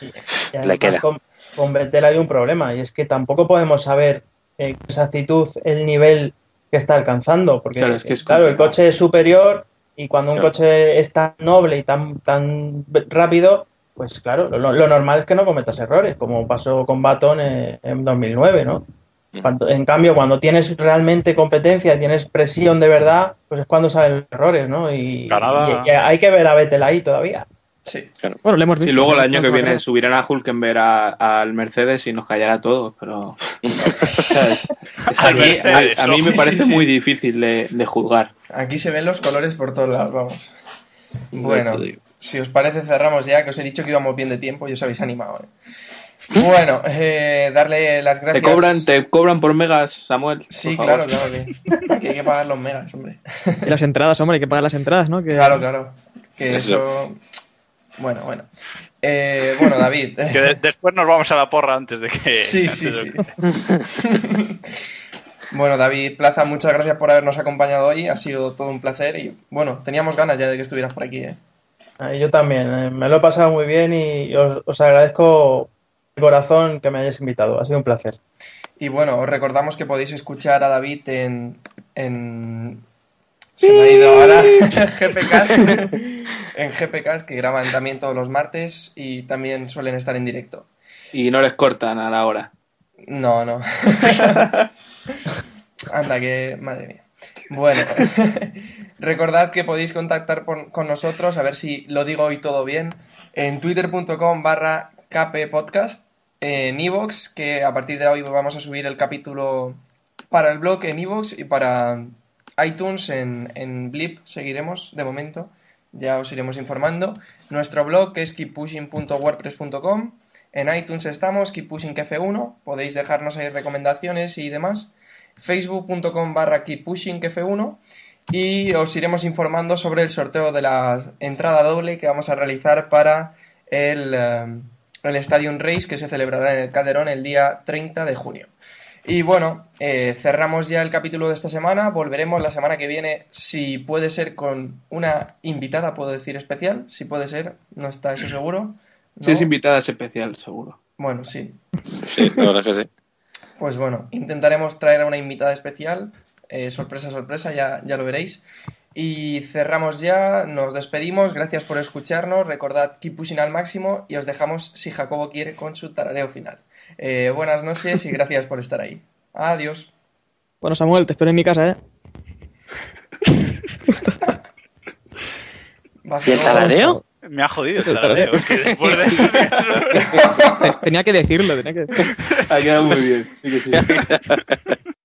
Y Le queda. Con, con Vettel hay un problema y es que tampoco podemos saber eh, con exactitud el nivel que está alcanzando. Porque, Claro, es que es claro, el coche es superior y cuando un Claro. coche es tan noble y tan, tan rápido, pues claro, lo, lo normal es que no cometas errores, como pasó con Baton en, en 2009, ¿no? Cuando- en cambio, cuando tienes realmente competencia, tienes presión de verdad, pues es cuando salen los errores, ¿no? Y, Canadá- y- y hay que ver a Vettel ahí todavía. Sí. Bueno, le hemos visto. Y luego el año que viene subirán a Hulkenberg a- al Mercedes y nos callará a todos, pero... a, mí, a- a mí me parece sí, sí. muy difícil de, de juzgar. Aquí se ven los colores por todos lados, vamos. Bueno. Si os parece cerramos ya, que os he dicho que íbamos bien de tiempo y os habéis animado. ¿eh? Bueno, eh, darle las ¿Te gracias. cobran, ¿Te cobran por megas, Samuel? Sí, claro, favor. claro que, que hay que pagar los megas, hombre. Y las entradas, hombre, hay que pagar las entradas, ¿no? Que... Claro, claro. Que Eso. eso. Bueno, bueno. Eh, bueno, David. Que de- después nos vamos a la porra antes de que. Sí, sí, de- sí. bueno, David Plaza, muchas gracias por habernos acompañado hoy. Ha sido todo un placer y, bueno, teníamos ganas ya de que estuvieras por aquí, ¿eh? Ah, Yo también, eh, me lo he pasado muy bien y os, os agradezco de corazón que me hayáis invitado. Ha sido un placer. Y bueno, os recordamos que podéis escuchar a David en. en... Se me ha ido ahora GPCast, en GPCast que graban también todos los martes y también suelen estar en directo. Y no les cortan a la hora. No, no. Anda, que. Madre mía. Bueno, recordad que podéis contactar por- con nosotros, a ver si lo digo hoy todo bien, en twitter.com barra kppodcast, en iVoox, que a partir de hoy vamos a subir el capítulo para el blog en iVoox y para iTunes en, en Blip. Seguiremos de momento, ya os iremos informando. Nuestro blog que es keeppushing.wordpress.com, en iTunes estamos, keeppushingf1, podéis dejarnos ahí recomendaciones y demás facebook.com barra keeppushingf1 y os iremos informando sobre el sorteo de la entrada doble que vamos a realizar para el, eh, el Stadium Race que se celebrará en el Calderón el día 30 de junio. Y bueno, eh, cerramos ya el capítulo de esta semana, volveremos la semana que viene, si puede ser con una invitada, puedo decir especial, si puede ser, no está eso seguro. Si es invitada es especial, seguro. Bueno, sí, Sí, la verdad es que sí. Pues bueno, intentaremos traer a una invitada especial. eh, sorpresa, sorpresa, ya, ya lo veréis. Y cerramos ya, nos despedimos, gracias por escucharnos, recordad keep pushing al máximo y os dejamos si Jacobo quiere con su tarareo final. Eh, buenas noches y gracias por estar ahí. Adiós. Bueno, Samuel, te espero en mi casa, ¿eh? ¿Y el tarareo? Me ha jodido el tarareo. que después de Tenía que decirlo, tenía que Ha quedado muy bien. Sí que sí.